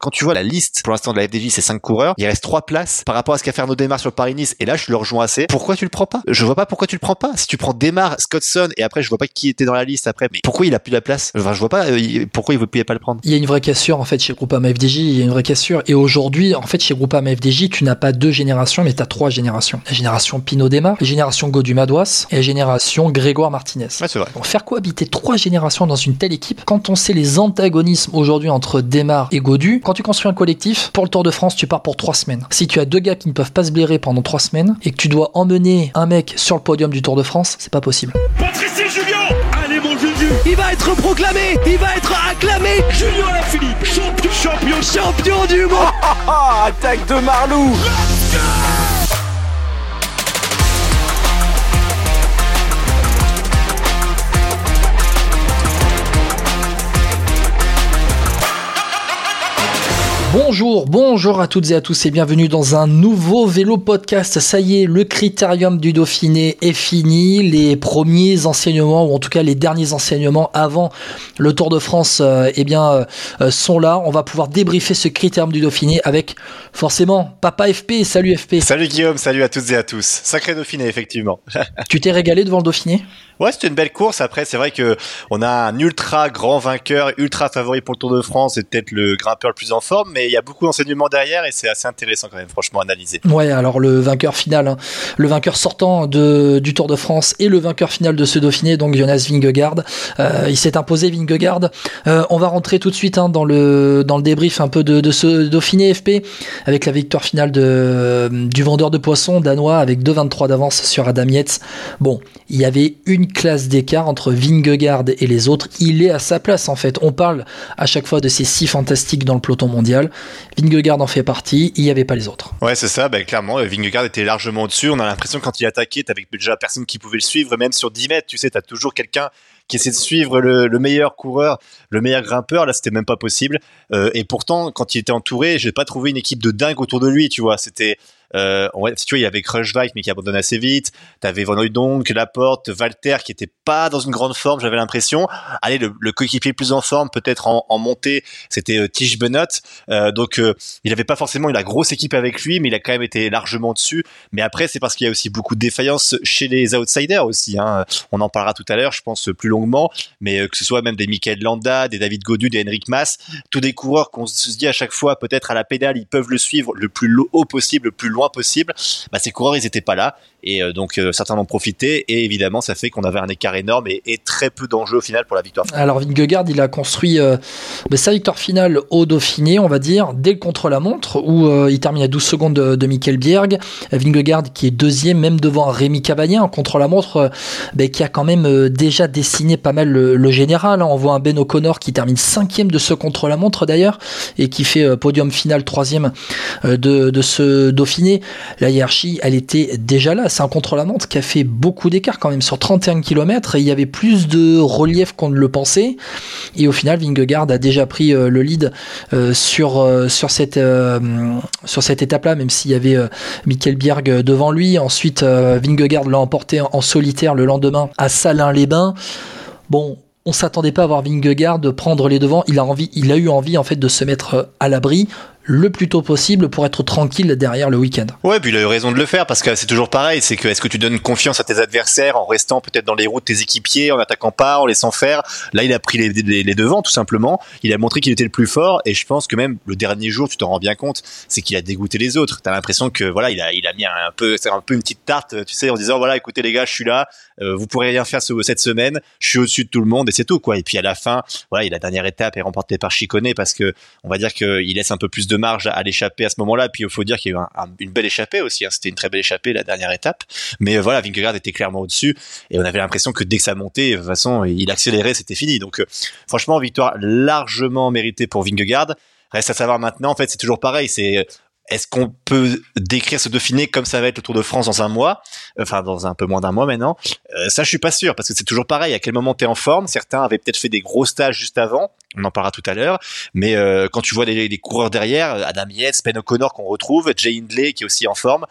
quand tu vois la liste pour l'instant de la FDJ, c'est 5 coureurs, il reste 3 places par rapport à ce qu'a fait Arnaud Demar sur Paris-Nice. Et là, je le rejoins assez. Pourquoi tu le prends pas? Je vois pas pourquoi tu le prends pas. Si tu prends Demar, Scottson et après, je vois pas qui était dans la liste après. Mais pourquoi il a plus la place? Enfin, je vois pas euh, pourquoi il veut pas le prendre? Il y a une vraie cassure en fait chez Groupama FDJ. Il y a une vraie cassure. Et aujourd'hui, en fait, chez Groupama FDJ, tu n'as pas deux générations, mais tu as trois générations. La génération Pinot Demar, la génération Godu Madouas et la génération Grégoire Martinez. Ouais, c'est vrai. Donc, faire cohabiter trois générations dans une telle équipe, quand on sait les antagonismes aujourd'hui entre Demar et Godu, quand tu construis un collectif, pour le Tour de France, tu pars pour trois semaines. Si tu as deux gars qui ne peuvent pas se blairer pendant trois semaines et que tu dois emmener un mec sur le podium du Tour de France, c'est pas possible. Patrice Julien Allez mon Juju. Il va être proclamé Il va être acclamé. Julien Alaphilippe Champion. Champion Champion du monde. Attaque de Marlou Bonjour, bonjour à toutes et à tous et bienvenue dans un nouveau vélo podcast. Ça y est, le critérium du Dauphiné est fini. Les premiers enseignements, ou en tout cas les derniers enseignements avant le Tour de France, euh, eh bien, euh, sont là. On va pouvoir débriefer ce critérium du Dauphiné avec forcément Papa FP. Salut FP. Salut Guillaume, salut à toutes et à tous. Sacré Dauphiné, effectivement. tu t'es régalé devant le Dauphiné? Ouais, c'était une belle course. Après, c'est vrai que on a un ultra grand vainqueur, ultra favori pour le Tour de France, et peut-être le grimpeur le plus en forme, mais il y a beaucoup d'enseignements derrière et c'est assez intéressant quand même, franchement, analyser. Ouais, alors le vainqueur final, hein. le vainqueur sortant de, du Tour de France et le vainqueur final de ce Dauphiné, donc Jonas Vingegaard, euh, il s'est imposé Vingegaard. Euh, on va rentrer tout de suite hein, dans le dans le débrief un peu de, de ce Dauphiné FP avec la victoire finale de du vendeur de poissons danois avec 2,23 d'avance sur Adam Yates. Bon, il y avait une classe d'écart entre Vingegaard et les autres. Il est à sa place en fait. On parle à chaque fois de ces six fantastiques dans le peloton mondial. Vingegaard en fait partie. Il n'y avait pas les autres. Ouais, c'est ça. Ben, clairement, Vingegaard était largement au-dessus. On a l'impression quand il attaquait, t'avais déjà personne qui pouvait le suivre, même sur 10 mètres. Tu sais, t'as toujours quelqu'un qui essaie de suivre le, meilleur coureur, le meilleur grimpeur. Là, c'était même pas possible. Euh, et pourtant, quand il était entouré, j'ai pas trouvé une équipe de dingue autour de lui. Tu vois, c'était euh, ouais, tu vois, il y avait Crushvike mais qui abandonne assez vite. T'avais Van Hooydonk, Laporte, Walter qui était pas dans une grande forme, j'avais l'impression. Allez, le, coéquipier plus en forme, peut-être en, montée, c'était euh, Tige Benot. Euh, donc, euh, il avait pas forcément une la grosse équipe avec lui, mais il a quand même été largement dessus. Mais après, c'est parce qu'il y a aussi beaucoup de défaillances chez les outsiders aussi. Hein. On en parlera tout à l'heure, je pense plus longuement. Mais que ce soit même des Michael Landa, des David Godu, des Henrik Mas, tous des coureurs qu'on se dit à chaque fois, peut-être à la pédale, ils peuvent le suivre le plus haut possible, le plus loin possible, bah, ces coureurs, ils étaient pas là. Et euh, donc, euh, certains en ont profité. Et évidemment, ça fait qu'on avait un écart énorme et, très peu d'enjeux au final pour la victoire. Alors, Vingegaard, il a construit euh, bah, sa victoire finale au Dauphiné, on va dire, dès le contre-la-montre, où il termine à 12 secondes de, de Michael Bierg. Vingegaard qui est deuxième, même devant Rémi Cavagné, en contre-la-montre, bah, qui a quand même déjà dessiné pas mal le, général. Hein. On voit un Ben O'Connor qui termine cinquième de ce contre-la-montre d'ailleurs, et qui fait podium final troisième de ce Dauphiné la hiérarchie, elle était déjà là. C'est un contre-la-montre qui a fait beaucoup d'écart quand même sur 31 km et il y avait plus de relief qu'on ne le pensait. Et au final, Vingegaard a déjà pris euh, le lead euh, sur, euh, sur cette, cette étape-là, même s'il y avait Michael Bierg devant lui. Ensuite, Vingegaard l'a emporté en solitaire le lendemain à Salins-les-Bains. Bon, on s'attendait pas à voir Vingegaard prendre les devants. Il a il a eu envie en fait de se mettre à l'abri le plus tôt possible pour être tranquille derrière le week-end. Ouais, puis il a eu raison de le faire parce que c'est toujours pareil, c'est que est-ce que tu donnes confiance à tes adversaires en restant peut-être dans les roues de tes équipiers, en attaquant pas, en laissant faire? Là, il a pris les, devants tout simplement. Il a montré qu'il était le plus fort et je pense que même le dernier jour, tu t'en rends bien compte, c'est qu'il a dégoûté les autres. T'as l'impression que voilà, il a il a mis un peu c'est un peu une petite tarte, tu sais, en disant voilà, écoutez les gars, je suis là, euh, vous pourrez rien faire cette semaine, je suis au-dessus de tout le monde et c'est tout quoi. Et puis à la fin, voilà, la dernière étape est remportée par Chicone parce que on va dire qu'il laisse un peu plus de marge à l'échappée à ce moment-là. Puis il faut dire qu'il y a eu une belle échappée aussi. Hein. C'était une très belle échappée la dernière étape. Mais euh, voilà, Vingegaard était clairement au-dessus et on avait l'impression que dès que ça montait, de toute façon, il accélérait, c'était fini. Donc euh, franchement, victoire largement méritée pour Vingegaard. Reste à savoir maintenant, en fait, c'est toujours pareil. C'est est-ce qu'on peut décrire ce Dauphiné comme ça va être le Tour de France dans un mois, enfin dans un peu moins d'un mois maintenant euh, Ça, je suis pas sûr parce que c'est toujours pareil. À quel moment tu es en forme? Certains avaient peut-être fait des gros stages juste avant. On en parlera tout à l'heure. Mais euh, quand tu vois les, les, coureurs derrière, Adam Yates, Ben O'Connor qu'on retrouve, Jay Hindley qui est aussi en forme,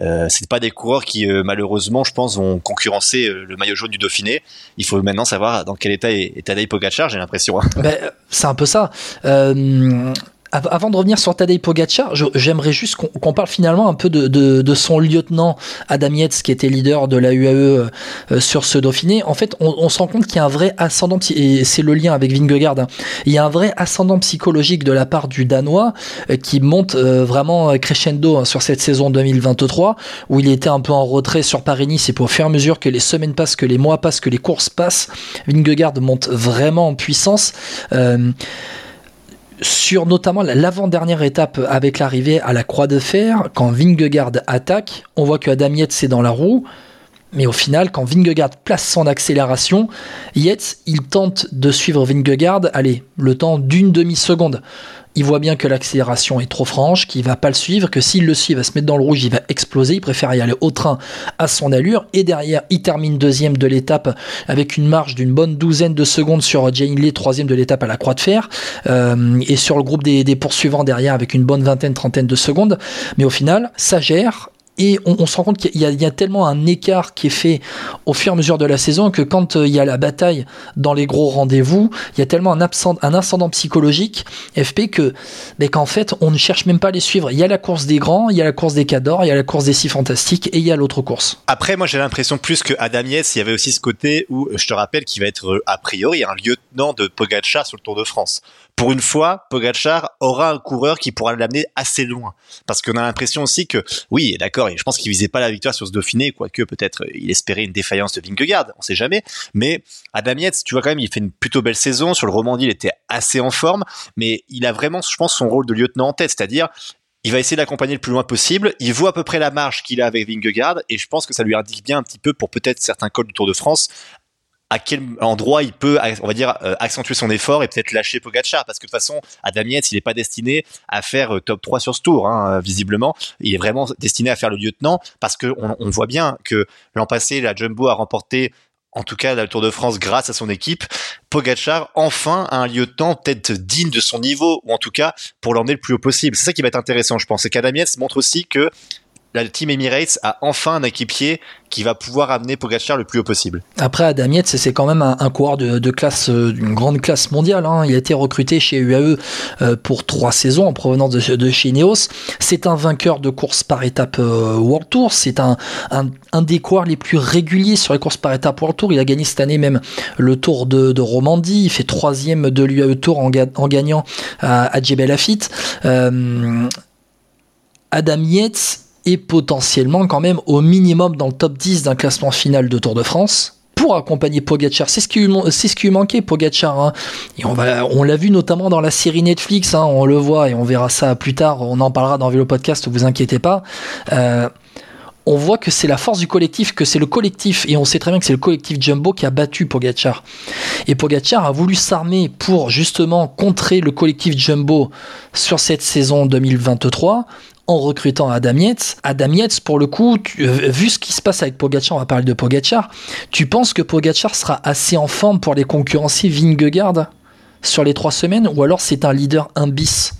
euh, c'est pas des coureurs qui euh, malheureusement, je pense, vont concurrencer le maillot jaune du Dauphiné. Il faut maintenant savoir dans quel état est, est Tadej Pogacar. J'ai l'impression. Hein. Ben, c'est un peu ça avant de revenir sur Tadej Pogacar, j'aimerais juste qu'on parle finalement un peu de, son lieutenant Adam Yates, qui était leader de la UAE euh, euh, sur ce Dauphiné. En fait, on, se rend compte qu'il y a un vrai ascendant, et c'est le lien avec Vingegaard, hein. il y a un vrai ascendant psychologique de la part du Danois euh, qui monte vraiment crescendo hein, sur cette saison 2023, où il était un peu en retrait sur Paris-Nice, et pour faire mesure que les semaines passent, que les mois passent, que les courses passent, Vingegaard monte vraiment en puissance. Sur notamment l'avant-dernière étape avec l'arrivée à la Croix de Fer, quand Vingegaard attaque, on voit que Adam Yates est dans la roue, mais au final, quand Vingegaard place son accélération, Yates, il tente de suivre Vingegaard, allez, le temps d'une demi-seconde il voit bien que l'accélération est trop franche, qu'il va pas le suivre, que s'il le suit, il va se mettre dans le rouge, il va exploser. Il préfère y aller au train à son allure. Et derrière, il termine deuxième de l'étape avec une marge d'une bonne douzaine de secondes sur Jane Lee, troisième de l'étape à la Croix de Fer. Euh, et sur le groupe des, des poursuivants derrière avec une bonne vingtaine, trentaine de secondes. Mais au final, ça gère et on, se rend compte qu'il y, a tellement un écart qui est fait au fur et à mesure de la saison que quand euh, il y a la bataille dans les gros rendez-vous, il y a tellement un, absent, un ascendant psychologique FP que mais qu'en fait on ne cherche même pas à les suivre. Il y a la course des grands, il y a la course des cadors, il y a la course des six fantastiques et il y a l'autre course. Après moi j'ai l'impression plus que Adam Yates, il y avait aussi ce côté où je te rappelle qu'il va être euh, a priori un lieutenant de Pogacar sur le Tour de France pour une fois, Pogachar aura un coureur qui pourra l'amener assez loin. Parce qu'on a l'impression aussi que, oui, d'accord, je pense qu'il visait pas la victoire sur ce Dauphiné, quoique peut-être euh, il espérait une défaillance de Vingegaard, on sait jamais. Mais Adam Yates, tu vois quand même, il fait une plutôt belle saison. Sur le Romandie, il était assez en forme, mais il a vraiment, je pense, son rôle de lieutenant en tête, c'est-à-dire il va essayer d'accompagner le plus loin possible. Il voit à peu près la marge qu'il a avec Vingegaard et je pense que ça lui indique bien un petit peu pour peut-être certains cols du Tour de France à quel endroit il peut, on va dire, euh, accentuer son effort et peut-être lâcher Pogacar parce que de toute façon, Adam Yates, il n'est pas destiné à faire euh, top 3 sur ce tour, hein, visiblement. Il est vraiment destiné à faire le lieutenant parce que on, voit bien que l'an passé, la Jumbo a remporté en tout cas la Tour de France grâce à son équipe. Pogachar enfin a un lieutenant peut-être digne de son niveau ou en tout cas pour l'emmener le plus haut possible. C'est ça qui va être intéressant, je pense. Et qu'Adam montre aussi que la team Emirates a enfin un équipier qui va pouvoir amener Pogacar le plus haut possible. Après, Adam Yates, c'est quand même un, coureur de, classe, euh, d'une grande classe mondiale. Hein. Il a été recruté chez UAE euh, pour trois saisons en provenance de, chez Ineos. C'est un vainqueur de course par étape euh, World Tour. C'est un, un, des coureurs les plus réguliers sur les courses par étape World Tour. Il a gagné cette année même le Tour de, Romandie. Il fait troisième de l'UAE Tour en, gagnant à, à Lafitte. Adam Yates et potentiellement quand même au minimum dans le top 10 d'un classement final de Tour de France pour accompagner Pogacar. C'est ce qui lui, ce manquait Pogacar. Hein. On l'a vu notamment dans la série Netflix. Hein, on le voit et on verra ça plus tard. On en parlera dans Vélo Podcast. Vous inquiétez pas. Euh, on voit que c'est la force du collectif, que c'est le collectif, et on sait très bien que c'est le collectif Jumbo qui a battu Pogacar. Et Pogacar a voulu s'armer pour justement contrer le collectif Jumbo sur cette saison 2023 en recrutant Adam Yates. Adam Yates, pour le coup, euh, vu ce qui se passe avec Pogacar, on va parler de Pogacar, tu penses que Pogacar sera assez en forme pour les concurrencer Vingegaard sur les trois semaines ou alors c'est un leader un bis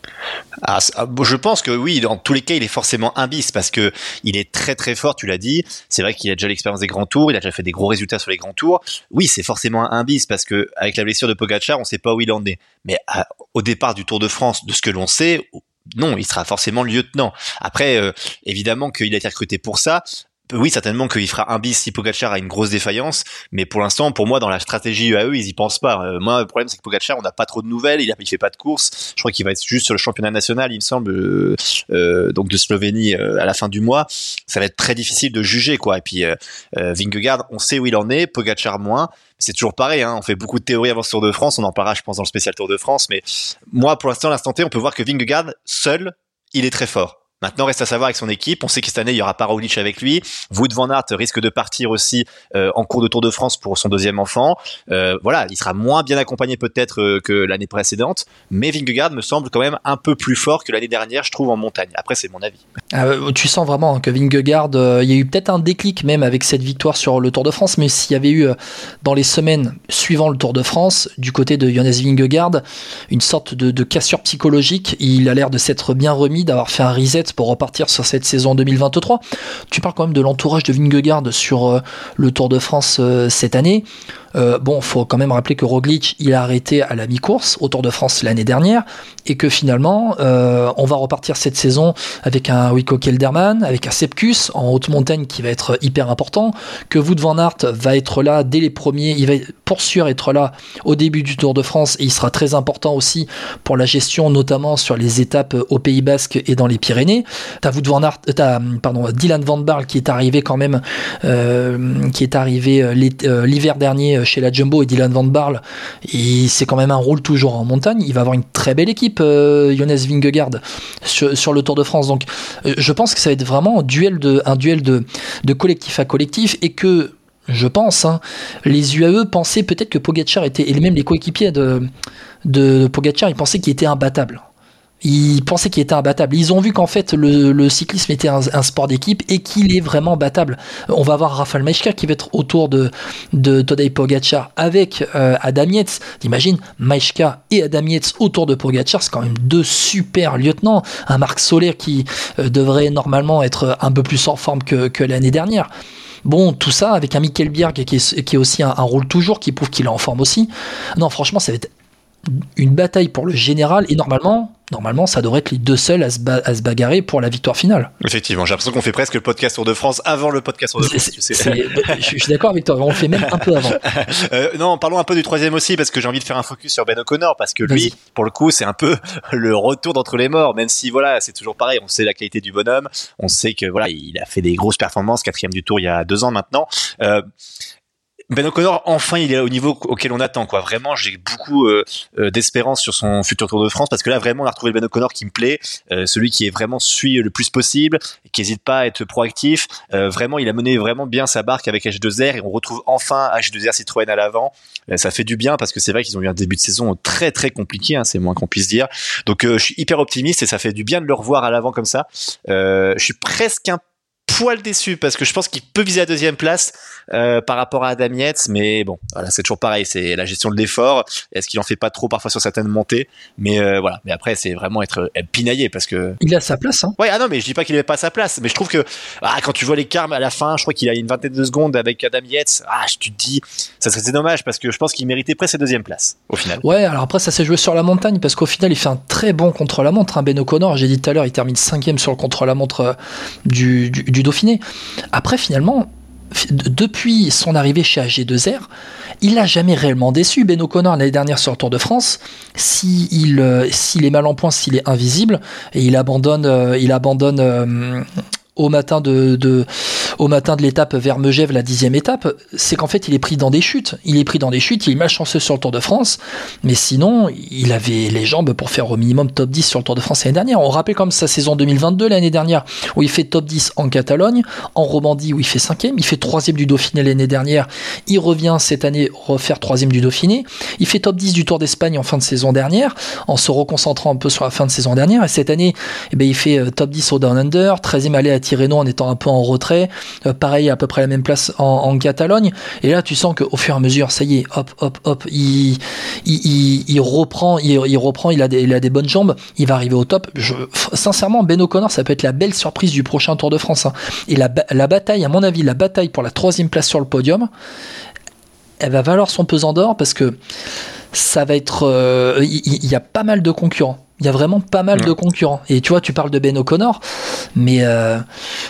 ah, ah, je pense que oui, dans tous les cas, il est forcément un bis parce que il est très très fort. Tu l'as dit. C'est vrai qu'il a déjà l'expérience des grands tours. Il a déjà fait des gros résultats sur les grands tours. Oui, c'est forcément un bis parce que avec la blessure de Pogacar, on sait pas où il en est. Mais au départ du Tour de France, de ce que l'on sait, non, il sera forcément lieutenant. Après, euh, évidemment qu'il a été recruté pour ça. Oui, certainement qu'il fera un bis si Pogacar a une grosse défaillance, mais pour l'instant, pour moi, dans la stratégie UAE, ils y pensent pas. Euh, moi, le problème, c'est que Pogacar, on n'a pas trop de nouvelles, il, a, il fait pas de course. Je crois qu'il va être juste sur le championnat national, il me semble, euh, euh donc de Slovénie à la fin du mois. Ça va être très difficile de juger, quoi. Et puis, Vingegaard, on sait où il en est, Pogacar moins. C'est toujours pareil, hein, on fait beaucoup de théories avant ce Tour de France, on en parlera, je pense, dans le spécial Tour de France, mais moi, pour l'instant, l'instant T, on peut voir que Vingegaard, seul, il est très fort Maintenant, reste à savoir avec son équipe. On sait que cette année, il y aura pas avec lui. Wout van Aert risque de partir aussi euh, en cours de Tour de France pour son deuxième enfant. Euh, voilà, il sera moins bien accompagné peut-être euh, que l'année précédente, mais Vingegaard me semble quand même un peu plus fort que l'année dernière, je trouve, en montagne. Après, c'est mon avis. Ah, tu sens vraiment que Vingegaard, il y a eu peut-être un déclic même avec cette victoire sur le Tour de France, mais s'il y avait eu dans les semaines suivant le Tour de France, du côté de Jonas Vingegaard, une sorte de cassure psychologique, il a l'air de s'être bien remis, d'avoir fait un reset pour repartir sur cette saison 2023. Tu parles quand même de l'entourage de Vingegaard sur euh, le Tour de France euh, cette année. Euh, bon, faut quand même rappeler que Roglic, il a arrêté à la mi-course au Tour de France l'année dernière et que finalement, euh, on va repartir cette saison avec un Wico Kelderman, avec un Sepkus en haute montagne qui va être hyper important, que Wout van Aert va être là dès les premiers, il va pour sûr être là au début du Tour de France et il sera très important aussi pour la gestion, notamment sur les étapes au Pays Basque et dans les Pyrénées. T'as Dylan van Barl qui est arrivé quand même, euh, euh, l'hiver dernier chez la Jumbo et Dylan van Barl, c'est quand même un rôle toujours en montagne. Il va avoir une très belle équipe, euh, Jonas Vingegaard, sur, le Tour de France. Donc, je pense que ça va être vraiment un duel de collectif à collectif et que je pense, hein, les UAE pensaient peut-être que Pogacar était, et même les coéquipiers de, de Pogacar, ils pensaient qu'il était imbattable. Ils pensaient qu'il était imbattable. Ils ont vu qu'en fait le, cyclisme était un, sport d'équipe et qu'il est vraiment battable. On va voir Rafael Maishka qui va être autour de, de Tadej Pogacar avec euh, Adam Yates. T'imagines Maishka et Adam Yates autour de Pogacar, c'est quand même deux super lieutenants. Un Marc Soler qui euh, devrait normalement être un peu plus en forme que, l'année dernière. Bon, tout ça avec un Michael Bierg qui est, qui est aussi un, un, rôle toujours, qui prouve qu'il est en forme aussi. Non, franchement, ça va être une bataille pour le général et normalement, normalement, ça devrait être les deux seuls à se, bagarrer pour la victoire finale. Effectivement, j'ai l'impression qu'on fait presque le podcast Tour de France avant le podcast Tour de France. je suis d'accord avec toi, on le fait même un peu avant. Euh, non, parlons un peu du troisième aussi parce que j'ai envie de faire un focus sur Ben O'Connor parce que lui, pour le coup, c'est un peu le retour d'entre les morts. Même si voilà, c'est toujours pareil, on sait la qualité du bonhomme, on sait que voilà, il a fait des grosses performances, quatrième du Tour il y a deux ans maintenant. Euh, ben O'Connor, enfin, il est au niveau auquel on attend, quoi. Vraiment, j'ai beaucoup euh, euh, d'espérance sur son futur Tour de France parce que là, vraiment, on a retrouvé Ben O'Connor qui me plaît, euh, celui qui est vraiment suit le plus possible, qui n'hésite pas à être proactif. vraiment, il a mené vraiment bien sa barque avec H2R et on retrouve enfin H2R Citroën à l'avant. ça fait du bien parce que c'est vrai qu'ils ont eu un début de saison très très compliqué, hein, c'est moins qu'on puisse dire. Donc, je suis hyper optimiste et ça fait du bien de le revoir à l'avant comme ça. je suis presque un poil déçu parce que je pense qu'il peut viser la deuxième place euh, par rapport à Adam Yates, mais bon, voilà, c'est toujours pareil, c'est la gestion de l'effort. Est-ce qu'il en fait pas trop parfois sur certaines montées? Mais euh, voilà, mais après c'est vraiment être, pinaillé parce que il a sa place. Hein. Ouais, ah non, mais je dis pas qu'il avait pas sa place, mais je trouve que ah, quand tu vois les carmes à la fin, je crois qu'il a une vingtaine de secondes avec Adam Yates. Ah, tu te dis, ça serait dommage parce que je pense qu'il méritait presque sa deuxième place au final. Ouais, alors après ça s'est joué sur la montagne parce qu'au final il fait un très bon contre la montre. Hein, ben O'Connor, j'ai dit tout à l'heure, il termine cinquième sur le contre la montre euh, du, du, du Dauphiné. Après, finalement, depuis son arrivée chez AG2R, il n'a jamais réellement déçu. Ben O'Connor, l'année dernière sur le Tour de France, s'il euh, est mal en point, s'il est invisible, et il abandonne, euh, euh, au matin de au matin de l'étape vers Megève, la dixième étape, c'est qu'en fait il est pris dans des chutes. Il est pris dans des chutes, il est malchanceux sur le Tour de France, mais sinon il avait les jambes pour faire au minimum top 10 sur le Tour de France l'année dernière. On rappelle comme sa saison 2022 l'année dernière, où il fait top 10 en Catalogne, en Romandie où il fait cinquième, il fait troisième du Dauphiné l'année dernière, il revient cette année refaire troisième du Dauphiné, il fait top 10 du Tour d'Espagne en fin de saison dernière, en se reconcentrant un peu sur la fin de saison dernière, et cette année eh ben, il fait euh, top 10 au Down Under, 13e allé à Tirreno en étant un peu en retrait, pareil à peu près la même place en, Catalogne. Et là, tu sens qu'au fur et à mesure, ça y est, hop, hop, hop, il, il, reprend, il, reprend, il a, des, il a des bonnes jambes, il va arriver au top. Je, sincèrement, Ben O'Connor, ça peut être la belle surprise du prochain Tour de France. Hein. Et la, la bataille, à mon avis, la bataille pour la troisième place sur le podium, elle va valoir son pesant d'or parce que ça va être, euh, il y, a pas mal de concurrents. Il y a vraiment pas mal de concurrents. Et tu vois, tu parles de Ben O'Connor, mais euh,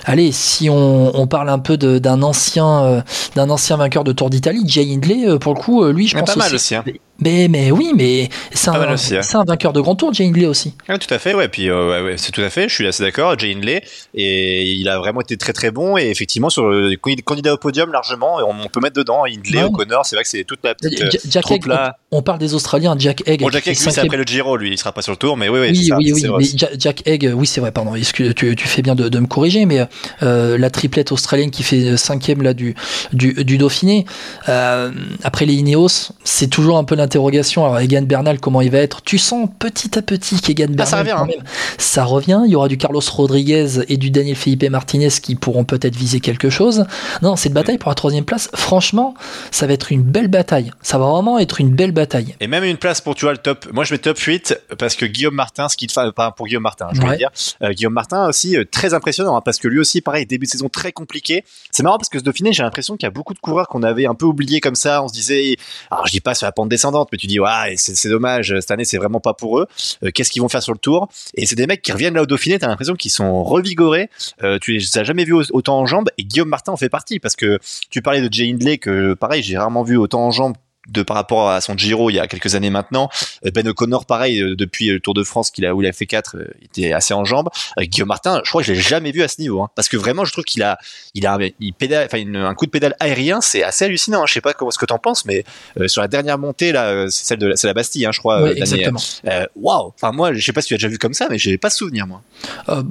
allez, si on, parle un peu d'un ancien, euh, d'un ancien vainqueur de Tour d'Italie, Jay Hindley, pour le coup, lui, je pense pas mal aussi. Hein. Mais, mais oui, mais c'est un, un, vainqueur de grand tour, Jay Hindley aussi. Ah, tout à fait, ouais. Puis euh, ouais, c'est tout à fait. Je suis assez d'accord, Jay Hindley, et il a vraiment été très très bon. Et effectivement, sur le candidat au podium largement, on, peut mettre dedans Hindley, O'Connor. C'est vrai que c'est toute la petite euh, Jack Egg. On, parle des Australiens, Jack Egg. Bon, Jack Egg, c'est après le Giro, lui, il sera pas sur le tour, mais oui, oui. Oui, ça, oui, oui. Mais Jack Egg, oui, c'est vrai. Pardon. Excuse, tu, tu fais bien de, de me corriger, mais euh, la triplette australienne qui fait cinquième là du du, du Dauphiné. Euh, après les Ineos, c'est toujours un peu d'interrogation. Alors, Egan Bernal, comment il va être Tu sens petit à petit qu'Egan Bernal, Ah, ça revient, quand hein. même, ça revient. Il y aura du Carlos Rodriguez et du Daniel Felipe Martinez qui pourront peut-être viser quelque chose. Non, cette bataille pour la troisième place, franchement, ça va être une belle bataille. Ça va vraiment être une belle bataille. Et même une place pour, tu vois, le top. Moi, je mets top 8 parce que Guillaume Martin, ce qui enfin, pas pour Guillaume Martin, je voulais Ouais. dire. Euh, Guillaume Martin aussi, euh, très impressionnant, hein, parce que lui aussi, pareil, début de saison très compliqué. C'est marrant parce que ce Dauphiné, j'ai l'impression qu'il y a beaucoup de coureurs qu'on avait un peu oubliés comme ça. On se disait, alors je dis pas sur la pente descendante, mais tu dis, ouais, c'est dommage, cette année, c'est vraiment pas pour eux. Euh, Qu'est-ce qu'ils vont faire sur le tour? Et c'est des mecs qui reviennent là au Dauphiné, t'as l'impression qu'ils sont revigorés. Euh, tu les as jamais vus au- autant en jambes, et Guillaume Martin en fait partie, parce que tu parlais de Jay Hindley, que pareil, j'ai rarement vu autant en jambes de par rapport à son Giro il y a quelques années maintenant. Euh, Ben O'Connor, pareil, euh, depuis le Tour de France qu'il a, où il a fait 4, il était assez en jambes. Euh, Guillaume Martin, je crois que je l'ai jamais vu à ce niveau, hein, parce que vraiment, je trouve qu'il a, il a, un- il pédale, enfin, un coup de pédale aérien, c'est assez hallucinant. hein. Je sais pas comment ce que t'en penses, mais euh, sur la dernière montée là, euh, c'est celle de, la- c'est la Bastille, hein, je crois. Euh, exactement. euh, Waouh. Enfin, moi, je sais pas si tu as déjà vu comme ça, mais j'ai pas souvenir moi. Euh,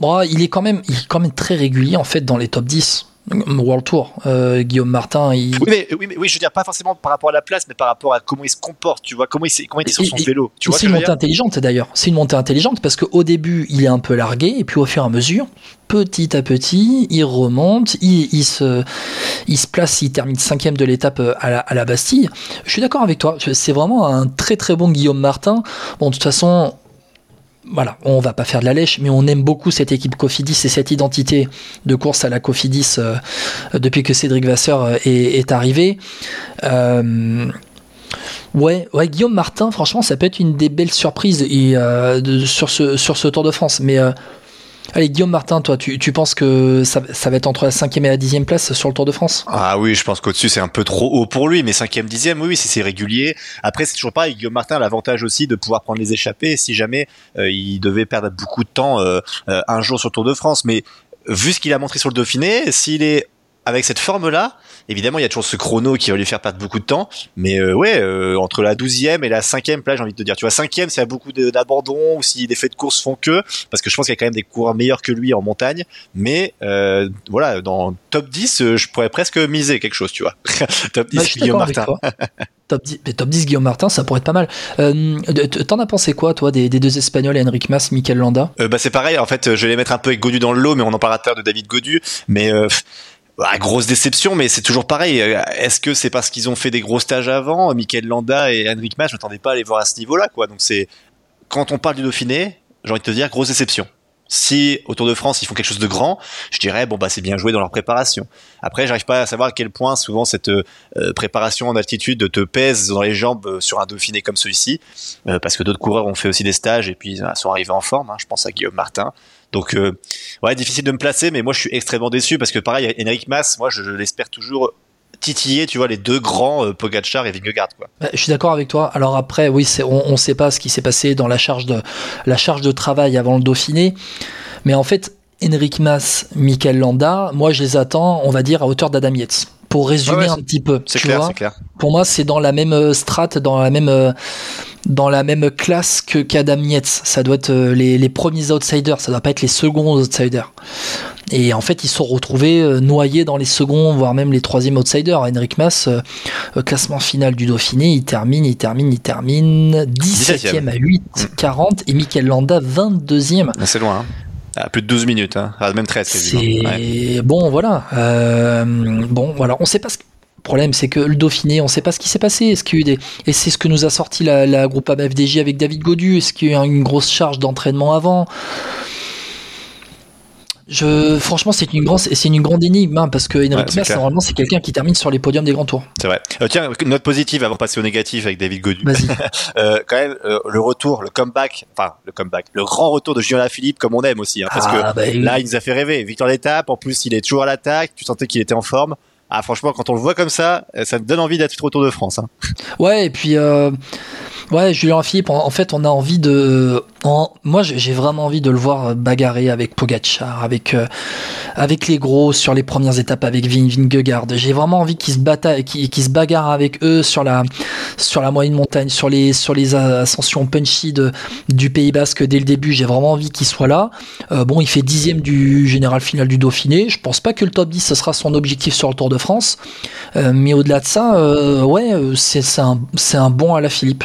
bon, il est quand même, il est quand même très régulier en fait dans les top 10 World Tour. Euh, Guillaume Martin, il, Oui mais, oui, mais oui, je veux dire pas forcément par rapport à la place, mais par rapport à comment il se comporte. Tu vois, comment il, comment il était sur son et- vélo. Tu vois c'est une montée intelligente d'ailleurs. C'est une montée intelligente parce qu'au début, il est un peu largué et puis au fur et à mesure, petit à petit, il remonte, il, il se, il se place, il termine cinquième de l'étape euh, à la, à la Bastille. Je suis d'accord avec toi. C'est vraiment un très très bon Guillaume Martin. Bon, de toute façon. Voilà, on va pas faire de la lèche, mais on aime beaucoup cette équipe Cofidis et cette identité de course à la Cofidis euh, depuis que Cédric Vasseur euh, est, arrivé. Euh, Ouais, Guillaume Martin, franchement, ça peut être une des belles surprises sur, ce, sur ce Tour de France. Mais allez, Guillaume Martin, toi, tu, tu penses que ça, ça va être entre la cinquième et la dixième place sur le Tour de France? Ah oui, je pense qu'au-dessus c'est un peu trop haut pour lui, mais cinquième, dixième, oui, si c'est régulier. Après, c'est toujours pareil. Guillaume Martin a l'avantage aussi de pouvoir prendre les échappées si jamais euh, il devait perdre beaucoup de temps euh, euh, un jour sur le Tour de France. Mais vu ce qu'il a montré sur le Dauphiné, s'il est avec cette forme-là, évidemment, il y a toujours ce chrono qui va lui faire perdre beaucoup de temps. Mais euh, ouais, euh, entre la douzième et la cinquième place, j'ai envie de te dire, tu vois, cinquième, s'il y a beaucoup d'abandon ou si les faits de course font que, parce que je pense qu'il y a quand même des coureurs meilleurs que lui en montagne. Mais euh, voilà, dans top 10, euh, je pourrais presque miser quelque chose, tu vois. top 10, Bah, je suis Guillaume Martin. top, 10, mais top 10 Guillaume Martin, ça pourrait être pas mal. T'en as pensé quoi, toi, des, des deux Espagnols, Henrik Mas, Mikel Landa? Bah c'est pareil, en fait, je vais les mettre un peu avec Godu dans le lot, mais on en parlera à l'heure de David Godu. Mais grosse déception, mais c'est toujours pareil. Euh, Est-ce que c'est parce qu'ils ont fait des gros stages avant Michael Landa et Henrik Mas, je m'attendais pas à les voir à ce niveau-là, quoi. Donc c'est quand on parle du Dauphiné, j'ai envie de te dire grosse déception. Si au Tour de France ils font quelque chose de grand, je dirais bon bah c'est bien joué dans leur préparation. Après j'arrive pas à savoir à quel point souvent cette euh, préparation en altitude te pèse dans les jambes euh, sur un Dauphiné comme celui-ci, euh, parce que d'autres coureurs ont fait aussi des stages et puis euh, sont arrivés en forme. hein. je pense à Guillaume Martin. Donc euh, ouais difficile de me placer, mais moi je suis extrêmement déçu parce que pareil Henrik Mas, moi je, je l'espère toujours titiller, tu vois les deux grands euh, Pogacar et Vingegaard quoi. Bah, Je suis d'accord avec toi. Alors après, oui, on ne sait pas ce qui s'est passé dans la charge de la charge de travail avant le Dauphiné, mais en fait, Henrik Mas, Mikel Landa, moi je les attends, on va dire à hauteur d'Adam Yates. Pour résumer ouais, un petit peu, tu clair, vois. clair. Pour moi, c'est dans la même euh, strate, dans la même euh, dans la même classe que qu'Adam Yates. Ça doit être euh, les, les premiers outsiders, ça doit pas être les seconds outsiders. Et en fait, ils se sont retrouvés euh, noyés dans les seconds, voire même les troisièmes outsiders. Henrik Mas, euh, classement final du Dauphiné, il termine, il termine, il termine 17e à 8, 40, et Mikel Landa 22e. C'est loin. Hein. À plus de 12 minutes, hein. Ah, même 13 quasiment. Ouais. bon, voilà. Euh, bon, voilà. On sait pas ce que. Le problème, c'est que le Dauphiné, on sait pas ce qui s'est passé. Est-ce qu'il y a eu des... Et c'est ce que nous a sorti la, la groupe AMFDJ avec David Godu. Est-ce qu'il y a eu une grosse charge d'entraînement avant? Je, franchement, c'est une, grande, c'est une grande énigme hein, parce que Ouais, Mas, clair. normalement, c'est quelqu'un qui termine sur les podiums des grands tours. C'est vrai. Euh, tiens, note positive avant de passer au négatif avec David Godu. Euh, quand même, euh, le retour, le comeback, enfin le comeback, le grand retour de Julien Philippe comme on aime aussi, hein, parce Ah, que bah, là il nous a fait rêver. Victoire d'étape, en plus il est toujours à l'attaque, tu sentais qu'il était en forme. Ah franchement, quand on le voit comme ça, euh, ça me donne envie d'être au Tour de France. Hein. Ouais, et puis euh, Ouais, Julien Philippe, en, fait, on a envie de. moi, j'ai vraiment envie de le voir bagarrer avec Pogacar, avec, euh, avec les gros sur les premières étapes avec Vin Vingegaard. J'ai vraiment envie qu'il se, qu'il se bagarre avec eux sur la, sur la moyenne montagne, sur les, sur les ascensions punchy du Pays Basque dès le début. J'ai vraiment envie qu'il soit là. Euh, bon, il fait dixième du général final du Dauphiné. Je pense pas que le top 10 ce sera son objectif sur le Tour de France. Euh, mais au-delà de ça, ouais, c'est un, un bon à la Philippe.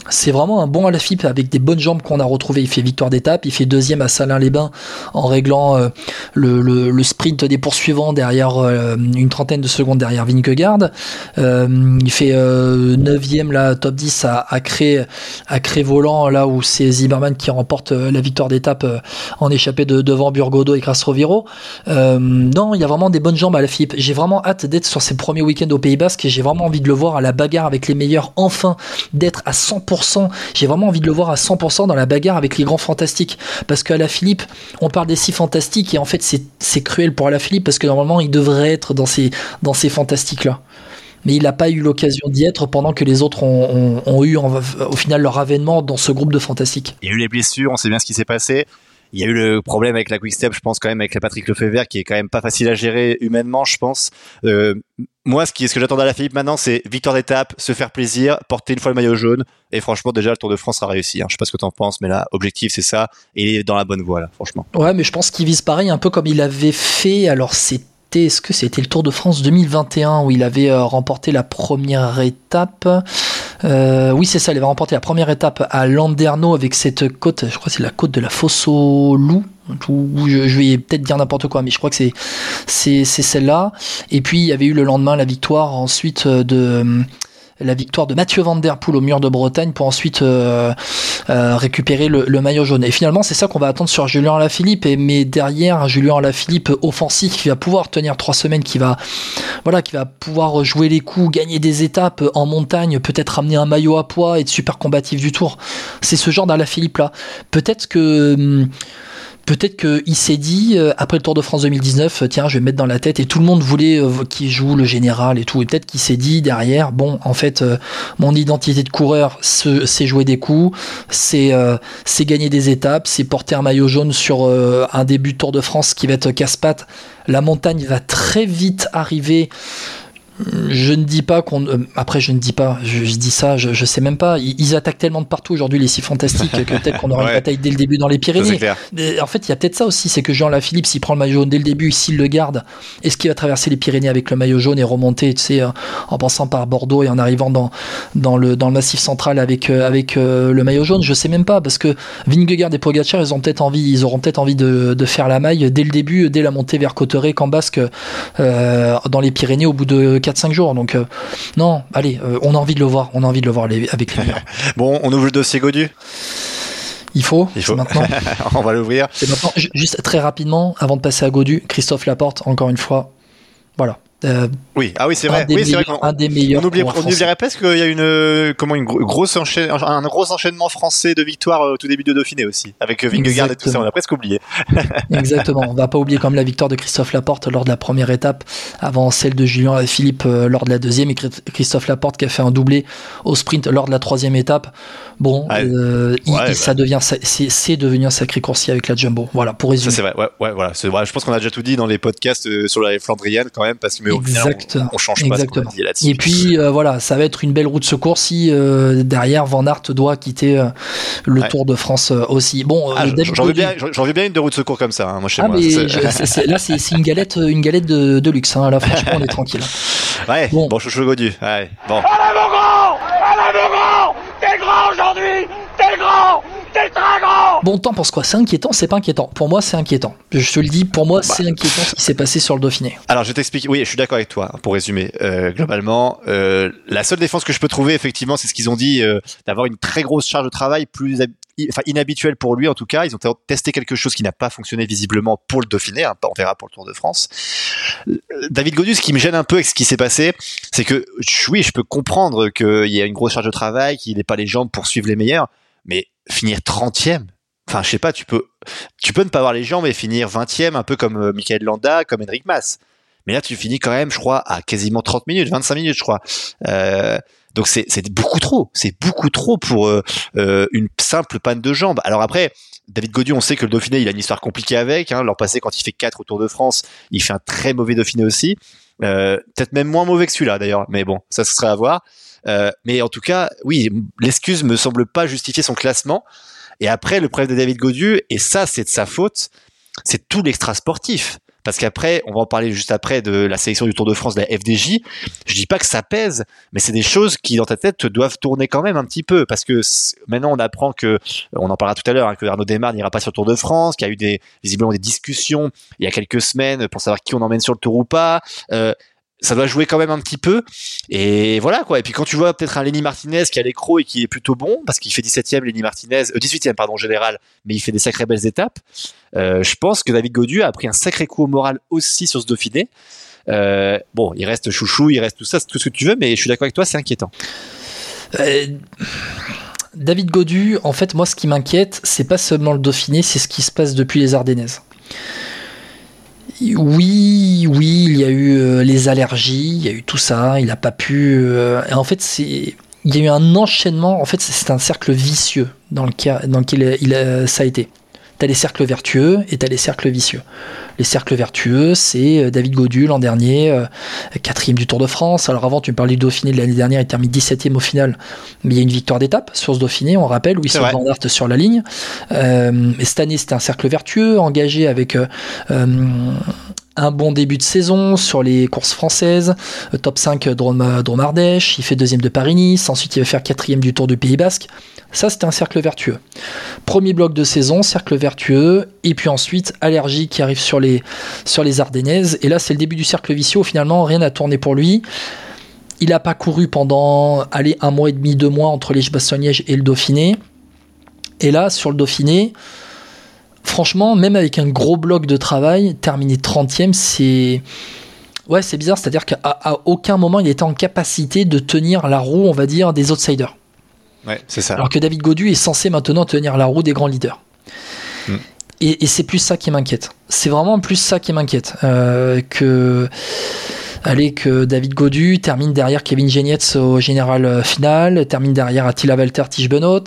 C'est vraiment un bon FIP avec des bonnes jambes qu'on a retrouvé. Il fait victoire d'étape, il fait deuxième à Salins-les-Bains en réglant euh, le, sprint des poursuivants derrière euh, une trentaine de secondes derrière Vingegaard. Euh, il fait neuvième là, top 10 à, Cré, à volant là où c'est Zimmerman qui remporte la victoire d'étape en échappée de, devant Burgodo et Castroviro. non, il y a vraiment des bonnes jambes à la FIP. J'ai vraiment hâte d'être sur ses premiers week-ends au Pays Basque et j'ai vraiment envie de le voir à la bagarre avec les meilleurs, enfin d'être à 100% j'ai vraiment envie de le voir à 100% dans la bagarre avec les grands fantastiques. Parce qu'à la Philippe, on parle des six fantastiques et en fait, c'est cruel pour la Philippe parce que normalement, il devrait être dans ces, dans ces fantastiques-là mais il n'a pas eu l'occasion d'y être pendant que les autres ont, eu au final leur avènement dans ce groupe de fantastiques. Il y a eu les blessures, on sait bien ce qui s'est passé. Il y a eu le problème avec la Quick Step, je pense quand même avec la Patrick Lefebvre qui est quand même pas facile à gérer humainement, je pense. Euh, moi, ce, qui, ce que j'attends à la Philippe maintenant, c'est victoire d'étape, se faire plaisir, porter une fois le maillot jaune. Et franchement, déjà, le Tour de France sera réussi. Hein. Je sais pas ce que t'en penses, mais là, objectif, c'est ça. Et il est dans la bonne voie, là, franchement. Ouais, mais je pense qu'il vise pareil, un peu comme il avait fait. Alors, c'est est-ce que c'était le Tour de France 2021 où il avait euh, remporté la première étape? Euh, Oui, c'est ça, il avait remporté la première étape à Landerneau avec cette côte, je crois que c'est la côte de la Je, vais peut-être dire n'importe quoi, mais je crois que c'est celle-là. Et puis il y avait eu le lendemain la victoire ensuite de la victoire de Mathieu Van Der Poel au mur de Bretagne pour ensuite euh, euh, récupérer le, maillot jaune. Et finalement, c'est ça qu'on va attendre sur Julien Alaphilippe. Et mais derrière, Julien Alaphilippe offensif qui va pouvoir tenir trois semaines, qui va voilà, qui va pouvoir jouer les coups, gagner des étapes en montagne, peut-être ramener un maillot à poids, être super combatif du Tour. C'est ce genre d'Alaphilippe là. Peut-être que hum, peut-être qu'il s'est dit, euh, après le Tour de France 2019, euh, tiens, je vais me mettre dans la tête, et tout le monde voulait euh, qu'il joue le général et tout, et peut-être qu'il s'est dit derrière, bon, en fait, mon identité de coureur, c'est jouer des coups, c'est gagner des étapes, c'est porter un maillot jaune sur un début de Tour de France qui va être casse-patte. La montagne va très vite arriver je ne dis pas qu'on. Euh, après, je ne dis pas. Je, dis ça. Je, je, sais même pas. Ils, attaquent tellement de partout aujourd'hui les six fantastiques que peut-être qu'on aura une bataille dès le début dans les Pyrénées. en fait, il y a peut-être ça aussi, c'est que Jean Lafilippe, s'il prend le maillot jaune dès le début, s'il le garde, est-ce qu'il va traverser les Pyrénées avec le maillot jaune et remonter, tu sais, euh, en passant par Bordeaux et en arrivant dans dans le dans le massif central avec euh, avec le maillot jaune? Je sais même pas parce que Vingegaard et Pogacar, ils ont peut-être envie, ils auront peut-être envie de, de, faire la maille dès le début, dès la montée vers Cotteret, Cambasque, euh, dans les Pyrénées au bout de 4-5 jours. Donc, euh, non, allez, euh, on a envie de le voir. On a envie de le voir avec lui. bon, on ouvre le dossier Godu? Il faut, Il faut. maintenant. on va l'ouvrir. juste très rapidement, avant de passer à Godu, Christophe Laporte, encore une fois. Voilà. Euh, oui, ah oui, c'est vrai. Oui, c'est vrai un des meilleurs. On, oublie, on oublierait presque qu'il y a une euh, comment une grosse enchaîne, un gros enchaînement français de victoires euh, au tout début de Dauphiné aussi, avec Vingegaard et tout ça. On a presque oublié. Exactement. On va pas oublier comme la victoire de Christophe Laporte lors de la première étape, avant celle de Julien et Philippe lors de la deuxième, et Christophe Laporte qui a fait un doublé au sprint lors de la troisième étape. Bon, ça devient, c'est devenu un sacré coursier avec la Jumbo. Voilà, pour résumer. C'est vrai. Ouais, ouais, voilà. Vrai. Je pense qu'on a déjà tout dit dans les podcasts sur la Flandrienne quand même, parce que Exactement. on, change pas Exactement. Et puis euh, voilà, ça va être une belle route de secours si euh, derrière Van Aert doit quitter euh, le Tour de France aussi. Bon, ah, j'en veux bien, j'en veux bien une de route secours comme ça, hein, moi chez ah, moi. Mais là, c'est une galette, une galette de, de luxe. Hein. Là, franchement, on est tranquille. Ouais. Bon, bon chouchou Godu. Ouais. Bon. Allez mon grand, allez mon grand, t'es grand aujourd'hui, t'es grand. Bon, temps pense quoi C'est inquiétant, c'est pas inquiétant. Pour moi, c'est inquiétant. Je te le dis, pour moi, c'est bah. inquiétant ce qui s'est passé sur le Dauphiné. Alors, je t'explique. Oui, je suis d'accord avec toi. Pour résumer, euh, globalement, euh, la seule défense que je peux trouver, effectivement, c'est ce qu'ils ont dit, euh, d'avoir une très grosse charge de travail, plus enfin inhabituelle pour lui en tout cas. Ils ont testé quelque chose qui n'a pas fonctionné visiblement pour le Dauphiné. Hein, on verra pour le Tour de France. David Godus, ce qui me gêne un peu avec ce qui s'est passé, c'est que oui, je peux comprendre qu'il y a une grosse charge de travail, qu'il n'ait pas les jambes pour suivre les meilleurs, mais finir 30e, enfin je sais pas, tu peux tu peux ne pas avoir les jambes et finir 20e un peu comme euh, Michael Landa, comme Henrik Mas. Mais là tu finis quand même, je crois, à quasiment 30 minutes, 25 minutes, je crois. Euh, Donc c'est beaucoup trop, c'est beaucoup trop pour euh, euh, une simple panne de jambe. Alors après, David Godieu, on sait que le Dauphiné, il a une histoire compliquée avec. Hein. L'an passé, quand il fait 4 au Tour de France, il fait un très mauvais Dauphiné aussi. Euh, Peut-être même moins mauvais que celui-là d'ailleurs, mais bon, ça ce serait à voir. Euh, mais en tout cas, oui, l'excuse me semble pas justifier son classement. Et après, le problème de David Godieu, et ça c'est de sa faute, c'est tout l'extra sportif. Parce qu'après, on va en parler juste après de la sélection du Tour de France de la FDJ. Je dis pas que ça pèse, mais c'est des choses qui dans ta tête doivent tourner quand même un petit peu. Parce que maintenant, on apprend que, on en parlera tout à l'heure, hein, que Arnaud Desmar n'ira pas sur le Tour de France, qu'il y a eu des visiblement des discussions il y a quelques semaines pour savoir qui on emmène sur le Tour ou pas. Euh, ça doit jouer quand même un petit peu. Et voilà quoi. Et puis quand tu vois peut-être un Lenny Martinez qui a l'écro et qui est plutôt bon, parce qu'il fait 17e Lenny Martinez, euh, 18e pardon général, mais il fait des sacrées belles étapes. Euh, je pense que David Godu a pris un sacré coup au moral aussi sur ce Dauphiné. Euh, bon, il reste chouchou, il reste tout ça, tout ce que tu veux, mais je suis d'accord avec toi, c'est inquiétant. Euh, David Godu, en fait, moi, ce qui m'inquiète, c'est pas seulement le Dauphiné, c'est ce qui se passe depuis les Ardennaises. Oui, oui, il y a eu euh, les allergies, il y a eu tout ça, il n'a pas pu. Euh, en fait, c'est. Il y a eu un enchaînement, en fait, c'est un cercle vicieux dans, le dans lequel il, il, ça a été. Tu as les cercles vertueux et tu as les cercles vicieux. Les cercles vertueux, c'est euh, David Godu l'an dernier, euh, quatrième du Tour de France. Alors avant, tu me parlais du Dauphiné de l'année dernière, il termine 17e au final, mais il y a une victoire d'étape sur ce Dauphiné, on rappelle, où il sort Van Aert sur la ligne. Euh, et cette année, c'était un cercle vertueux, engagé avec euh, un bon début de saison sur les courses françaises, top 5 Drôme, Drôme Ardèche, il fait deuxième de Paris-Nice, ensuite il va faire quatrième du Tour du Pays Basque. Ça, c'était un cercle vertueux. Premier bloc de saison, cercle vertueux, et puis ensuite, allergie qui arrive sur les, sur Ardennaises. Et là, c'est le début du cercle vicieux. Finalement, rien n'a tourné pour lui. Il n'a pas couru pendant, allez, un mois et demi, deux mois entre les Bastogne-Liège et le Dauphiné. Et là, sur le Dauphiné, franchement, même avec un gros bloc de travail, terminer 30e, c'est. C'est bizarre, c'est-à-dire qu'à aucun moment il était en capacité de tenir la roue, on va dire, des outsiders. Ouais, c'est ça. Alors que David Godu est censé maintenant tenir la roue des grands leaders. Mm. Et, et c'est plus ça qui m'inquiète. C'est vraiment plus ça qui m'inquiète. Euh, que Allez, que David Godu termine derrière Kevin Genietz au général final, termine derrière Attila Walter Tige Benoît,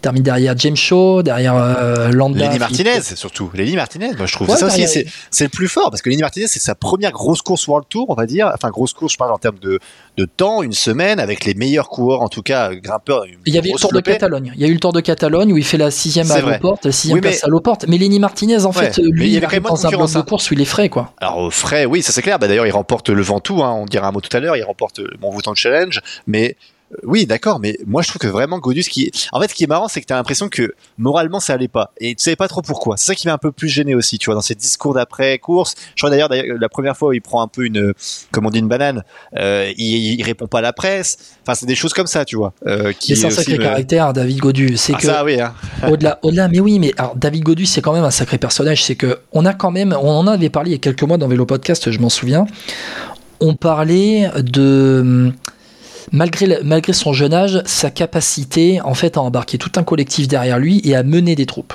termine derrière James Shaw, derrière euh, Landa. Lenny Martinez, surtout. Lenny Martinez, moi je trouve ouais, ça aussi, c'est, le plus fort parce que Lenny Martinez, c'est sa première grosse course World Tour, on va dire. Enfin, grosse course, je parle en termes de, de temps, une semaine, avec les meilleurs coureurs, en tout cas, grimpeurs. Il y avait le Tour de Catalogne. Il y a eu le Tour de Catalogne où il fait la sixième à Loporte, la sixième oui, place à Loporte. Mais Lenny Martinez, en ouais, fait, lui, il, il arrive dans un bloc de course où il est frais, quoi. Alors, frais, oui, ça c'est clair. Bah, d'ailleurs, il remporte le Ventoux, hein, on dira un mot tout à l'heure, il remporte mon Mont Challenge, mais oui, d'accord, mais moi je trouve que vraiment Godus qui en fait ce qui est marrant c'est que tu as l'impression que moralement ça allait pas et tu savais pas trop pourquoi. C'est ça qui m'a un peu plus gêné aussi, tu vois, dans ces discours d'après course. Je crois d'ailleurs la première fois où il prend un peu une comme on dit une banane, euh, il, il, répond pas à la presse. Enfin, c'est des choses comme ça, tu vois. Euh, qui c'est un sacré me... caractère David Godus, c'est ah, que ça, oui, hein. au-delà au-delà mais oui, mais alors David Godus c'est quand même un sacré personnage, c'est que on a quand même on en avait parlé il y a quelques mois dans Vélo Podcast, je m'en souviens. On parlait de malgré, son jeune âge, sa capacité en fait à embarquer tout un collectif derrière lui et à mener des troupes.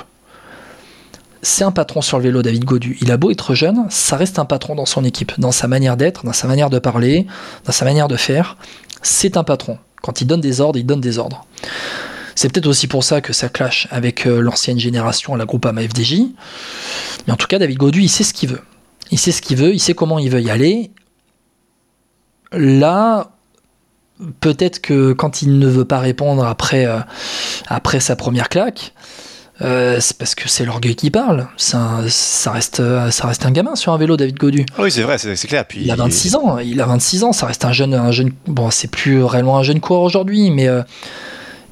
C'est un patron sur le vélo, David Godu. Il a beau être jeune, ça reste un patron dans son équipe, dans sa manière d'être, dans sa manière de parler, dans sa manière de faire. C'est un patron. Quand il donne des ordres, il donne des ordres. C'est peut-être aussi pour ça que ça clash avec l'ancienne génération, la groupe AMA FDJ. Mais en tout cas, David Godu, il sait ce qu'il veut. Il sait ce qu'il veut, il sait comment il veut y aller. Là, peut-être que quand il ne veut pas répondre après, euh, après sa première claque, euh, c'est parce que c'est l'orgueil qui parle. Ça, reste, ça reste un gamin sur un vélo, David Godu. Oui, c'est vrai, c'est clair. Puis il a 26 ans. Il a 26 ans. Ça reste un jeune, un jeune. Bon, c'est plus réellement un jeune coureur aujourd'hui, mais euh,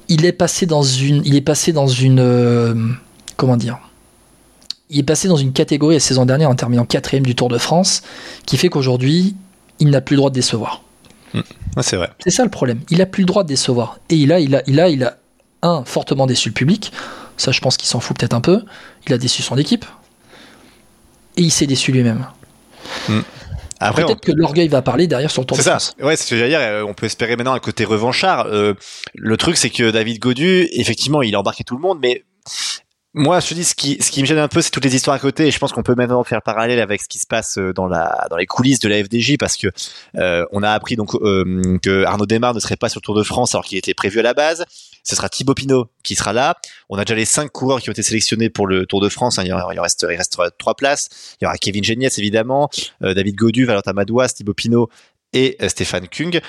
il est passé dans une, il est passé dans une, comment dire? Il est passé dans une catégorie la saison dernière en terminant quatrième du Tour de France, qui fait qu'aujourd'hui, il n'a plus le droit de décevoir. Ah, c'est vrai. C'est ça le problème. Il a plus le droit de décevoir. Et il a, il a, il a, il a un fortement déçu le public. Ça, je pense qu'il s'en fout peut-être un peu. Il a déçu son équipe. Et il s'est déçu lui-même. Mmh. Après, peut-être on... que l'orgueil va parler derrière sur le Tour de ça. France. Ouais, c'est ce que j'allais dire. On peut espérer maintenant un côté revanchard. Euh, le truc, c'est que David Godu, effectivement, il a embarqué tout le monde, mais moi, je te dis, ce qui, ce qui me gêne un peu, c'est toutes les histoires à côté. Et je pense qu'on peut maintenant faire parallèle avec ce qui se passe euh, dans la, dans les coulisses de la FDJ, parce que euh, on a appris donc euh, que Arnaud Desmar ne serait pas sur le Tour de France alors qu'il était prévu à la base. Ce sera Thibaut Pinot qui sera là. On a déjà les cinq coureurs qui ont été sélectionnés pour le Tour de France. Hein. Il, il, reste, il reste trois places. Il y aura Kevin Genietz évidemment, David Godu, Valentin Madouas, Thibaut Pinot et Stéphane Kung.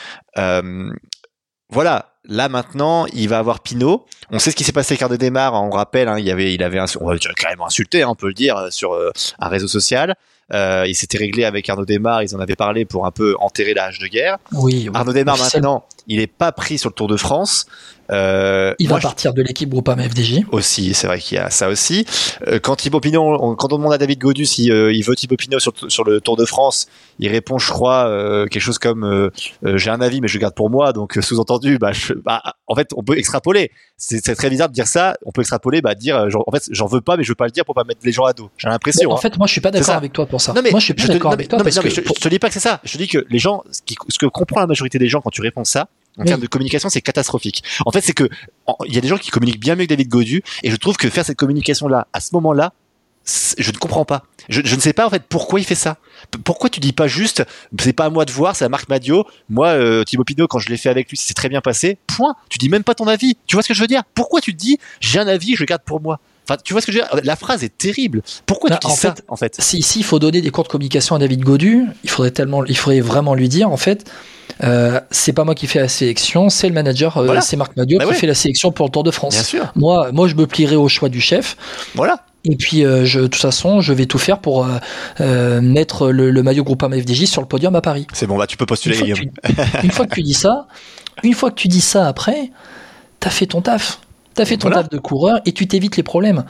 Voilà, Là maintenant, il va avoir Pinot. On sait ce qui s'est passé avec Arnaud Desmar. On rappelle, hein, il avait, il avait, on va carrément insulté, hein, on peut le dire, sur euh, un réseau social. Euh, il s'était réglé avec Arnaud Desmar. Ils en avaient parlé pour un peu enterrer la hache de guerre. Oui. Arnaud Desmar maintenant, il est pas pris sur le Tour de France. Euh, il va partir de l'équipe Groupama FDJ. Aussi, c'est vrai qu'il y a ça aussi. Euh, quand Thibaut Pinot, quand on demande à David Godu si euh, il veut Thibaut Pinot sur, sur, le Tour de France, il répond, je crois, euh, quelque chose comme j'ai un avis, mais je garde pour moi. Donc sous-entendu, bah, bah, en fait, on peut extrapoler. C'est très bizarre de dire ça. On peut extrapoler, bah, dire, genre, en fait, j'en veux pas, mais je veux pas le dire pour pas mettre les gens à dos. J'ai l'impression. En hein. fait, moi, je suis pas d'accord avec toi pour ça. Non, mais moi, je suis pas d'accord avec toi parce que je, te dis pas que c'est ça. Je te dis que les gens, ce, qui, ce que comprend la majorité des gens quand tu réponds ça, en termes de communication, c'est catastrophique. En fait, c'est que il y a des gens qui communiquent bien mieux que David Godu, et je trouve que faire cette communication-là à ce moment-là, je ne comprends pas. Je, je, ne sais pas en fait pourquoi il fait ça. Pourquoi tu dis pas juste, c'est pas à moi de voir, c'est à Marc Madio. Moi, euh, Thibaut Pinot, quand je l'ai fait avec lui, c'est très bien passé. Point. Tu dis même pas ton avis. Tu vois ce que je veux dire? Pourquoi tu te dis, j'ai un avis, je garde pour moi? Enfin, tu vois ce que je veux dire? La phrase est terrible. Pourquoi tu bah, dis en ça fait, En fait, si, si il faut donner des cours de communication à David Godu, il faudrait tellement, il faudrait vraiment lui dire en fait euh, c'est pas moi qui fais la sélection, c'est le manager, euh, c'est Marc Madio bah qui fait la sélection pour le Tour de France. Bien sûr. Moi, moi, je me plierai au choix du chef. Voilà. Et puis, euh, je, de toute façon, je vais tout faire pour mettre le, le maillot Groupama FDJ sur le podium à Paris. C'est bon, bah tu peux postuler, une fois, une fois que tu dis ça, une fois que tu dis ça après, t'as fait ton taf. T'as fait ton taf de coureur et tu t'évites les problèmes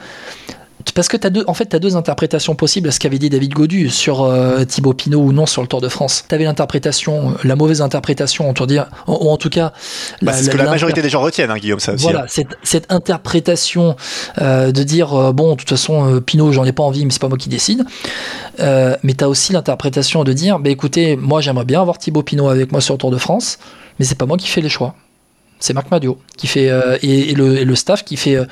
parce que tu as deux, en fait, as deux interprétations possibles à ce qu'avait dit David Godu sur euh, Thibaut Pinot ou non sur le Tour de France. Tu avais l'interprétation, euh, la mauvaise interprétation, on dire, ou en tout cas. Bah, c'est ce que la majorité des gens retiennent, hein, Guillaume, ça aussi. Voilà, hein. cette, cette, interprétation euh, de dire, euh, bon, de toute façon, Pinot, j'en ai pas envie, mais c'est pas moi qui décide. mais tu as aussi l'interprétation de dire, bah, écoutez, moi j'aimerais bien avoir Thibaut Pinot avec moi sur le Tour de France, mais c'est pas moi qui fais les choix c'est Marc Madio qui fait euh, et, le, staff qui fait euh,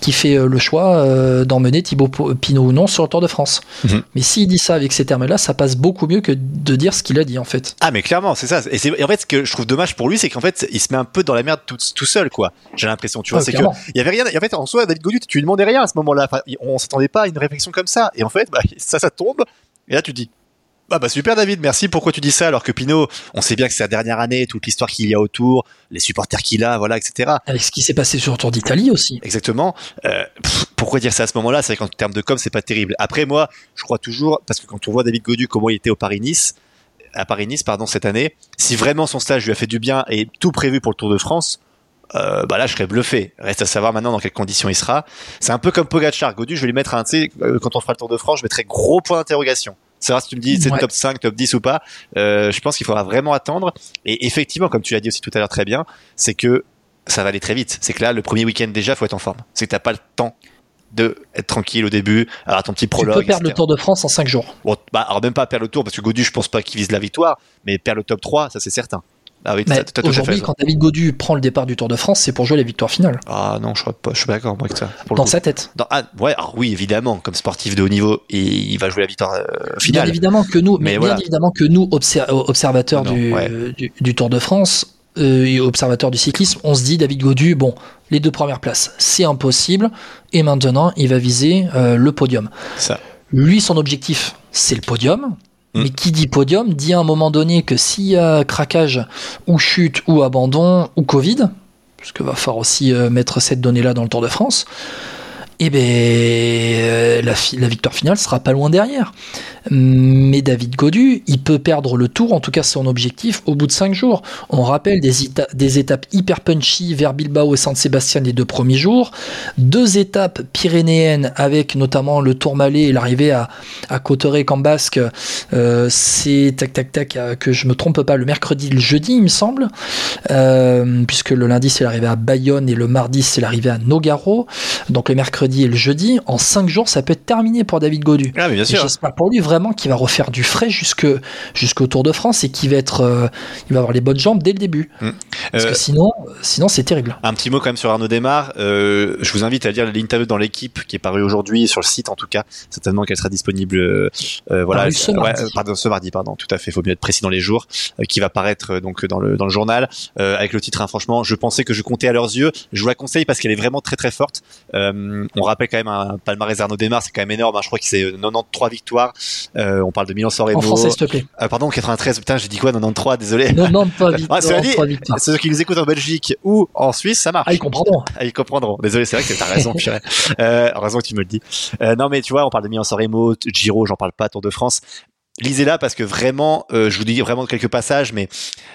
qui fait euh, le choix d'emmener Thibaut Pinot ou non sur le Tour de France. Mhm. Mais s'il dit ça avec ces termes-là, ça passe beaucoup mieux que de dire ce qu'il a dit en fait. Ah mais clairement, c'est ça. Et, en fait, ce que je trouve dommage pour lui, c'est qu'en fait, il se met un peu dans la merde tout, tout seul, quoi. J'ai l'impression, tu vois, c'est que il y avait rien. En fait, en soi, David Godu, tu lui demandais rien à ce moment-là. Enfin, on s'attendait pas à une réflexion comme ça. Et en fait, bah, ça, ça tombe. Et là, tu dis, ah bah super David, merci. Pourquoi tu dis ça alors que Pinot, on sait bien que c'est sa dernière année, toute l'histoire qu'il y a autour, les supporters qu'il a, voilà, etc. Avec ce qui s'est passé sur le Tour d'Italie aussi. Exactement. Euh, pourquoi dire ça à ce moment-là? C'est vrai qu'en termes de com, c'est pas terrible. Après moi, je crois toujours, parce que quand on voit David Godu comment il était au Paris-Nice, à Paris-Nice pardon cette année, si vraiment son stage lui a fait du bien et tout prévu pour le Tour de France, euh, bah là je serais bluffé. Reste à savoir maintenant dans quelles conditions il sera. C'est un peu comme Pogacar, Godu, je vais lui mettre un, tu sais, euh, quand on fera le Tour de France, je mettrai gros point d'interrogation savoir si tu me dis c'est top 5, top 10 ou pas. Euh, je pense qu'il faudra vraiment attendre. Et effectivement, comme tu l'as dit aussi tout à l'heure très bien, c'est que ça va aller très vite. C'est que là, le premier week-end déjà, faut être en forme. C'est que t'as pas le temps de être tranquille au début, alors ton petit prologue. Tu peux perdre le Tour de France en 5 jours. Bon, bah, alors même pas perdre le Tour parce que Godu, je pense pas qu'il vise la victoire, mais perdre le top 3, ça c'est certain. Ah oui, aujourd'hui, quand David Godu prend le départ du Tour de France, c'est pour jouer la victoire finale. Ah non, je crois pas, je suis pas d'accord avec ça. Dans sa tête. ah, ouais, alors oui, évidemment, comme sportif de haut niveau, et il va jouer la victoire euh, finale. Bien évidemment que nous, mais, bien évidemment que nous, observateurs du, du, Tour de France, euh, et observateurs du cyclisme, on se dit David Godu, bon, les deux premières places, c'est impossible, et maintenant, il va viser euh, le podium. Ça. Lui, son objectif, c'est le podium. Mm. Mais qui dit podium dit à un moment donné que s'il y a craquage ou chute ou abandon ou Covid, qu'il va falloir aussi euh, mettre cette donnée-là dans le Tour de France, eh ben, euh, la, victoire finale sera pas loin derrière. Mais David Godu, il peut perdre le tour, en tout cas son objectif, au bout de 5 jours. On rappelle des, des étapes hyper punchy vers Bilbao et San Sébastien les deux premiers jours, deux étapes pyrénéennes avec notamment le Tourmalet et l'arrivée à, à Cauterets-Cambasque, euh, c'est tac tac tac, euh, que je me trompe pas, le mercredi, le jeudi, il me semble, euh, puisque le lundi c'est l'arrivée à Bayonne et le mardi c'est l'arrivée à Nogaro. Donc le mercredi et le jeudi, en 5 jours, ça peut être terminé pour David Godu. Ah, mais bien sûr. J'espère pour lui vraiment vraiment qu'il va refaire du frais jusque jusqu'au Tour de France et qu'il va être, euh, il va avoir les bonnes jambes dès le début. Mm. Parce Euh, que sinon, sinon c'est terrible. Un petit mot quand même sur Arnaud Desmar. Euh, je vous invite à lire l'interview dans l'équipe qui est parue aujourd'hui sur le site en tout cas. Certainement qu'elle sera disponible. euh, voilà, Paru ce mardi. pardon, ce mardi, pardon. Tout à fait. Il faut mieux être précis dans les jours. qui va paraître donc dans le dans le journal avec le titre. hein, franchement, je pensais que je comptais à leurs yeux. Je vous la conseille parce qu'elle est vraiment très très forte. On rappelle quand même un palmarès Arnaud Desmar, c'est quand même énorme. hein. Je crois que c'est euh, 93 victoires. Euh, on parle de Milan San En français, s'il te plaît. Ah, pardon, 93. Putain, j'ai dit quoi? 93. Désolé. Non, non, pas vite. Ah, dit, pas vite. Ceux qui nous écoutent en Belgique ou en Suisse, ça marche. Ah, ils comprendront. Ah, ils comprendront. Désolé, c'est vrai que t'as raison, purée. Euh, heureusement que tu me le dis. Euh, non, mais tu vois, on parle de Milan San Remo, Giro, j'en parle pas, Tour de France. Lisez-la parce que vraiment, euh, je vous dis vraiment quelques passages, mais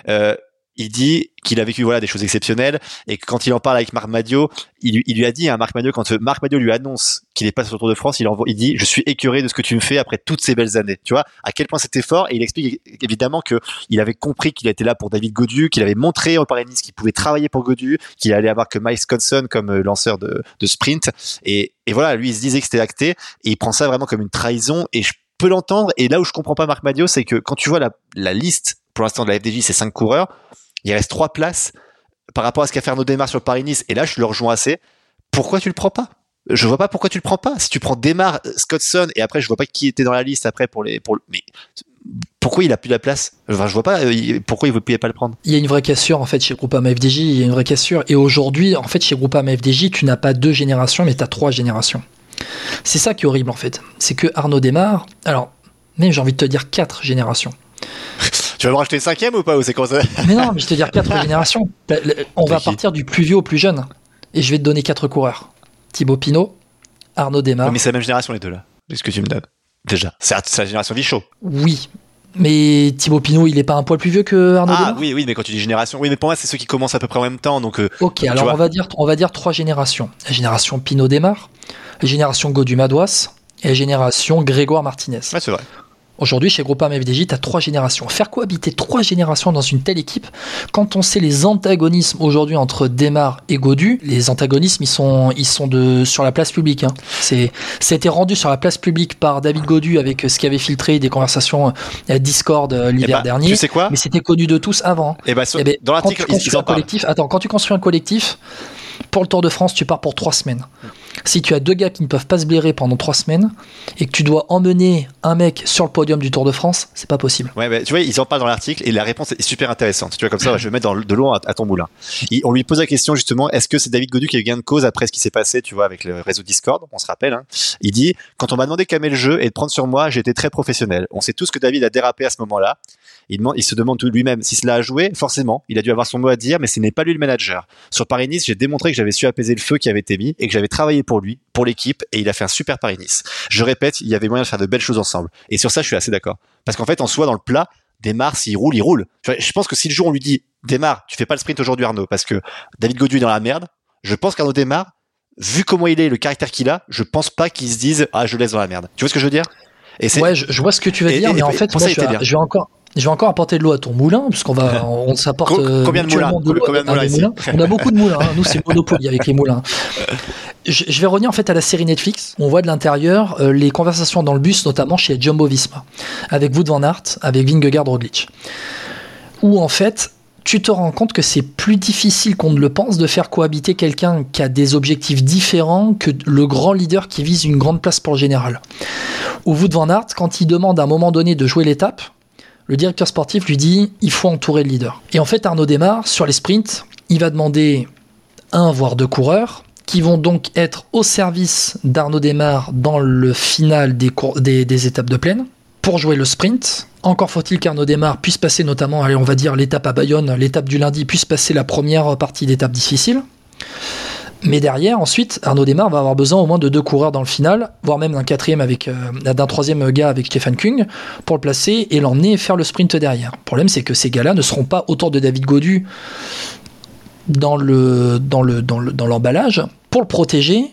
euh, il dit qu'il a vécu voilà des choses exceptionnelles et que quand il en parle avec Marc Madio, il, il lui a dit à Marc Madio quand euh, Marc Madio lui annonce qu'il est pas sur le Tour de France, il, envoie, il dit je suis écœuré de ce que tu me fais après toutes ces belles années. Tu vois à quel point c'était fort et il explique évidemment que il avait compris qu'il était là pour David Godu, qu'il avait montré en Paris-Nice qu'il pouvait travailler pour Godu, qu'il allait avoir que Miles Conson comme euh, lanceur de, de sprint et, et voilà lui il se disait que c'était acté et il prend ça vraiment comme une trahison et je peux l'entendre et là où je comprends pas Marc Madio c'est que quand tu vois la, la liste pour l'instant de la FDJ c'est cinq coureurs il reste trois places par rapport à ce qu'a fait Arnaud Desmar sur Paris-Nice et là je le rejoins assez pourquoi tu le prends pas? Je vois pas pourquoi tu le prends pas si tu prends Desmar Scottson et après je vois pas qui était dans la liste après pour les pour le- mais pourquoi il a plus la place? Enfin, je vois pas euh, pourquoi il ne pouvait pas le prendre? Il y a une vraie cassure en fait chez Groupama FDJ, il y a une vraie cassure. Et aujourd'hui, en fait, chez Groupama FDJ, tu n'as pas deux générations, mais tu as trois générations. C'est ça qui est horrible en fait. C'est que Arnaud démarre, alors, même j'ai envie de te dire quatre générations. tu vas me racheter une cinquième ou pas ou c'est comme ça Mais non, mais je vais te dire quatre générations. On va partir du plus vieux au plus jeune. Et je vais te donner quatre coureurs Thibaut Pinot, Arnaud Démarre. mais c'est la même génération les deux là est-ce que tu me donnes déjà c'est la- c'est la génération Vichot Oui. Mais Thibaut Pinot, il est pas un poil plus vieux que Arnaud ah oui oui mais quand tu dis génération oui mais pour moi c'est ceux qui commencent à peu près en même temps donc euh, Ok, alors vois. on va, dire, on va dire trois générations. La génération Pinot Démarre, la génération Godu Madouas et la génération Grégoire Martinez. ouais c'est vrai Aujourd'hui, chez Groupama FDJ, tu as trois générations. Faire cohabiter trois générations dans une telle équipe, quand on sait les antagonismes aujourd'hui entre Desmar et Godu, les antagonismes, ils sont, ils sont de, sur la place publique. Hein. C'est, ça a été rendu sur la place publique par David Godu avec ce qui avait filtré des conversations euh, Discord euh, Eh l'hiver ben, dernier. tu sais quoi? Mais c'était connu de tous avant. et sur- Eh ben, dans l'article ils, ils en collectif, attends, quand tu construis un collectif, pour le Tour de France, tu pars pour trois semaines. Si tu as deux gars qui ne peuvent pas se blairer pendant trois semaines et que tu dois emmener un mec sur le podium du Tour de France, c'est pas possible. Ouais, ouais, tu vois, ils en parlent dans l'article et la réponse est super intéressante. Tu vois, comme ça, je vais mettre de l'eau à, ton moulin. On lui pose la question justement, est-ce que c'est David Godu qui a eu gain de cause après ce qui s'est passé, tu vois, avec le réseau Discord, on se rappelle. Hein. Il dit, quand on m'a demandé de calmer le jeu et de prendre sur moi, été très professionnel. On sait tous que David a dérapé à ce moment-là. Il, il se demande lui-même si cela a joué. Forcément, il a dû avoir son mot à dire, mais ce n'est pas lui le manager. Sur Paris-Nice, j'ai démontré que j'avais su apaiser le feu qui avait été mis et que j'avais travaillé pour lui, pour l'équipe, et il a fait un super Paris-Nice. Je répète, il y avait moyen de faire de belles choses ensemble. Et sur ça, je suis assez d'accord. Parce qu'en fait, en soi, dans le plat, démarre, s'il roule, il roule. Je pense que si le jour on lui dit démarre, tu fais pas le sprint aujourd'hui Arnaud, parce que David Godu est dans la merde, je pense qu'Arnaud démarre, vu comment il est, le caractère qu'il a, je pense pas qu'il se dise ah je laisse dans la merde. Tu vois ce que je veux dire? Et Ouais, je, je vois ce que tu veux Et- dire, et- mais en fait, moi, je, bien. je vais encore. Je vais encore apporter de l'eau à ton moulin, puisqu'on va, on s'apporte euh, combien de moulins mutuellement de Combien de moulins moulins. On a beaucoup de moulins. hein. Nous, c'est Monopoly avec les moulins. Je, je vais revenir en fait à la série Netflix. On voit de l'intérieur euh, les conversations dans le bus, notamment chez Jumbo Visma, avec Wout van Aert, avec Vingegaard Roglic, où en fait. Tu te rends compte que c'est plus difficile qu'on ne le pense de faire cohabiter quelqu'un qui a des objectifs différents que le grand leader qui vise une grande place pour le général. Au Wout van Aert, quand il demande à un moment donné de jouer l'étape, le directeur sportif lui dit il faut entourer le leader. Et en fait, Arnaud démarre sur les sprints, il va demander un voire deux coureurs qui vont donc être au service d'Arnaud Desmar dans le final des, étapes de plaine pour jouer le sprint. Encore faut-il qu'Arnaud Desmar puisse passer notamment, on va dire l'étape à Bayonne, l'étape du lundi, puisse passer la première partie d'étape difficile. Mais derrière, ensuite, Arnaud Desmar va avoir besoin au moins de deux coureurs dans le final, voire même d'un quatrième avec, euh, d'un troisième gars avec Stéphane Kung, pour le placer et l'emmener faire le sprint derrière. Le problème, c'est que ces gars-là ne seront pas autour de David Godu dans le, dans le, dans le, dans l'emballage pour le protéger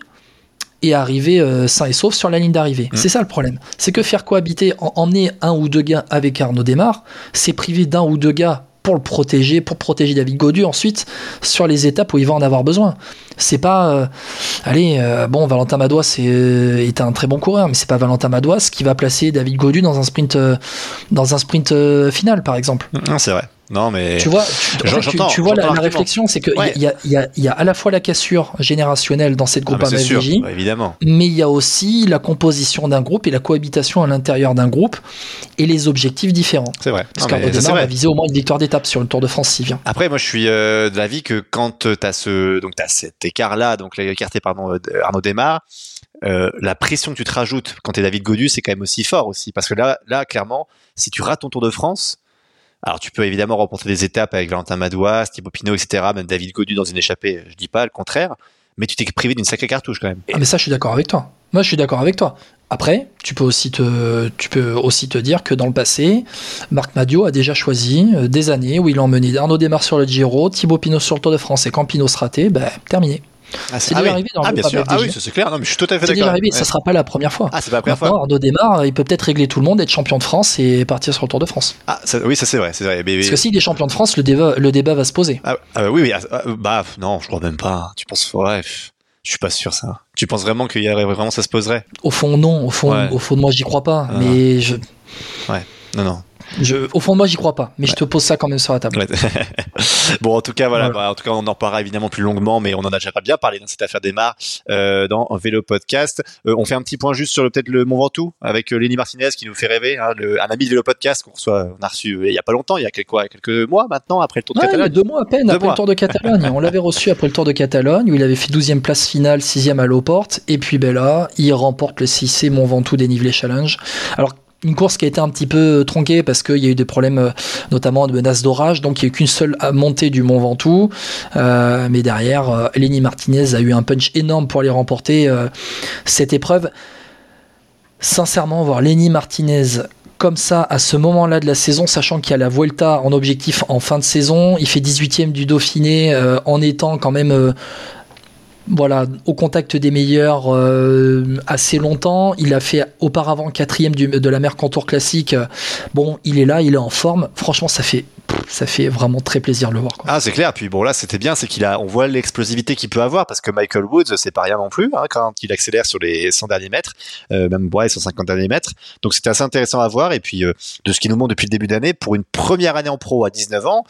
et arriver euh, sain et sauf sur la ligne d'arrivée. C'est ça le problème. C'est que faire cohabiter, en- emmener un ou deux gars avec Arnaud Desmar, c'est priver d'un ou deux gars pour le protéger, pour protéger David Godu ensuite sur les étapes où il va en avoir besoin. C'est pas, euh, allez, euh, bon, Valentin Madouas est, est, un très bon coureur, mais c'est pas Valentin Madouas qui va placer David Godu dans un sprint, dans un sprint final, par exemple. C'est vrai. Non, mais. Tu vois, tu, tu, vois la, réflexion, c'est qu'il y, a, y, a, y, a, à la fois la cassure générationnelle dans cette groupe ah, MFDJ, évidemment. mais il y a aussi la composition d'un groupe et la cohabitation à l'intérieur d'un groupe et les objectifs différents. C'est vrai. Parce on va viser au moins une victoire d'étape sur le Tour de France s'il vient. Après, moi, je suis euh, de l'avis que quand tu as, ce, donc, as cet écart-là, donc l'écarté, pardon, euh, Arnaud Démarre, euh, la pression que tu te rajoutes quand tu es David Godu, c'est quand même aussi fort aussi. Parce que là, là, clairement, si tu rates ton Tour de France, alors tu peux évidemment remporter des étapes avec Valentin Madouas, Thibaut Pinot, etc., même David Godu dans une échappée, je dis pas le contraire, mais tu t'es privé d'une sacrée cartouche quand même. Ah mais ça je suis d'accord avec toi. Moi je suis d'accord avec toi. Après, tu peux aussi te, tu peux aussi te dire que dans le passé, Marc Madio a déjà choisi euh, des années où il a emmené Arnaud Desmar sur le Giro, Thibaut Pinot sur le Tour de France et quand Pinot ben, terminé. Ah, c'est arrivé dans ah, bien sûr. Ah oui, c'est clair. Non, mais je suis tout à fait d'accord. Arrivé. Ça sera pas la première fois. Ah, c'est pas la première fois. Arnaud démarre, il peut peut-être régler tout le monde, être champion de France et partir sur le Tour de France. Ah, ça, oui, ça c'est vrai, c'est vrai. Parce que s'il est champion de France, le débat, le débat va se poser. Ah, ah oui, oui. Ah, bah, non, je crois même pas. Tu penses, ouais, je suis pas sûr ça. Tu penses vraiment qu'il y vraiment ça se poserait? Au fond, non. Au fond, au fond de moi, j'y crois pas. mais je. Ouais. Non, non au fond, moi, j'y crois pas, mais je te pose ça quand même sur la table. bon, en tout cas, voilà. Bah, en tout cas, on en parlera évidemment plus longuement, mais on en a déjà bien parlé dans cette affaire des euh, dans Vélo Podcast. Euh, on fait un petit point juste sur peut-être le Mont Ventoux avec euh, Lenny Martinez qui nous fait rêver, hein, un ami de Vélo Podcast qu'on reçoit, on a reçu il y a pas longtemps, il y a quelques, quelques mois maintenant après le Tour de Catalogne. Deux mois à peine après le Tour de Catalogne. on l'avait reçu après le Tour de Catalogne où il avait fait 12e place finale, 6e à Loporte, et puis ben là, il remporte le 6C Mont Ventoux dénivelé challenge. Alors une course qui a été un petit peu tronquée parce qu'il y a eu des problèmes euh, notamment de menaces d'orage donc il n'y a eu qu'une seule montée du Mont Ventoux euh, mais derrière euh, Lenny Martinez a eu un punch énorme pour aller remporter cette épreuve sincèrement voir Lenny Martinez comme ça à ce moment-là de la saison, sachant qu'il y a la Vuelta en objectif en fin de saison. Il fait 18e du Dauphiné en étant quand même voilà, au contact des meilleurs euh, assez longtemps. Il a fait auparavant quatrième de la Mercantour classique. Bon, il est là, il est en forme. Franchement, ça fait ça fait vraiment très plaisir de le voir. Ah, c'est clair. Puis bon, là, c'était bien, c'est qu'il a, on voit l'explosivité qu'il peut avoir parce que Michael Woods, c'est pas rien non plus hein, quand il accélère sur les 100 derniers mètres, euh, même ouais, 150 derniers mètres. Donc c'était assez intéressant à voir. Et puis euh, de ce qu'il nous montre depuis le début d'année, pour une première année en pro à 19 ans,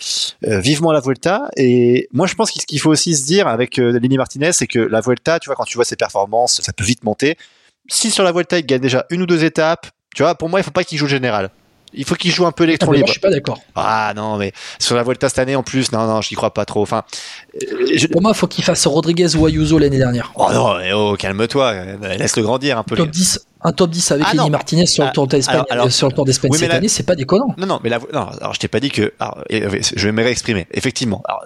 euh, vivement la Vuelta. Et moi, je pense qu'il faut aussi se dire avec euh, Lenny Martinez, c'est que la Vuelta, tu vois, quand tu vois ses performances, ça peut vite monter. Si sur la Vuelta il gagne déjà une ou deux étapes, tu vois, pour moi, il faut pas qu'il joue général. Il faut qu'il joue un peu électron libre. je suis pas d'accord. Ah non, mais sur la Volta cette année en plus, non, non, je n'y crois pas trop. Enfin, euh, Pour moi, il faut qu'il fasse Rodriguez ou Ayuso l'année dernière. Oh non, oh, calme-toi, laisse-le grandir un peu. Top 10, un top 10 avec ah, Martinez sur le Tour d'Espagne sur le Tour d'Espagne cette année, c'est pas déconnant. Non, non, mais la, non, alors je t'ai pas dit que. je vais me réexprimer. Effectivement. Alors,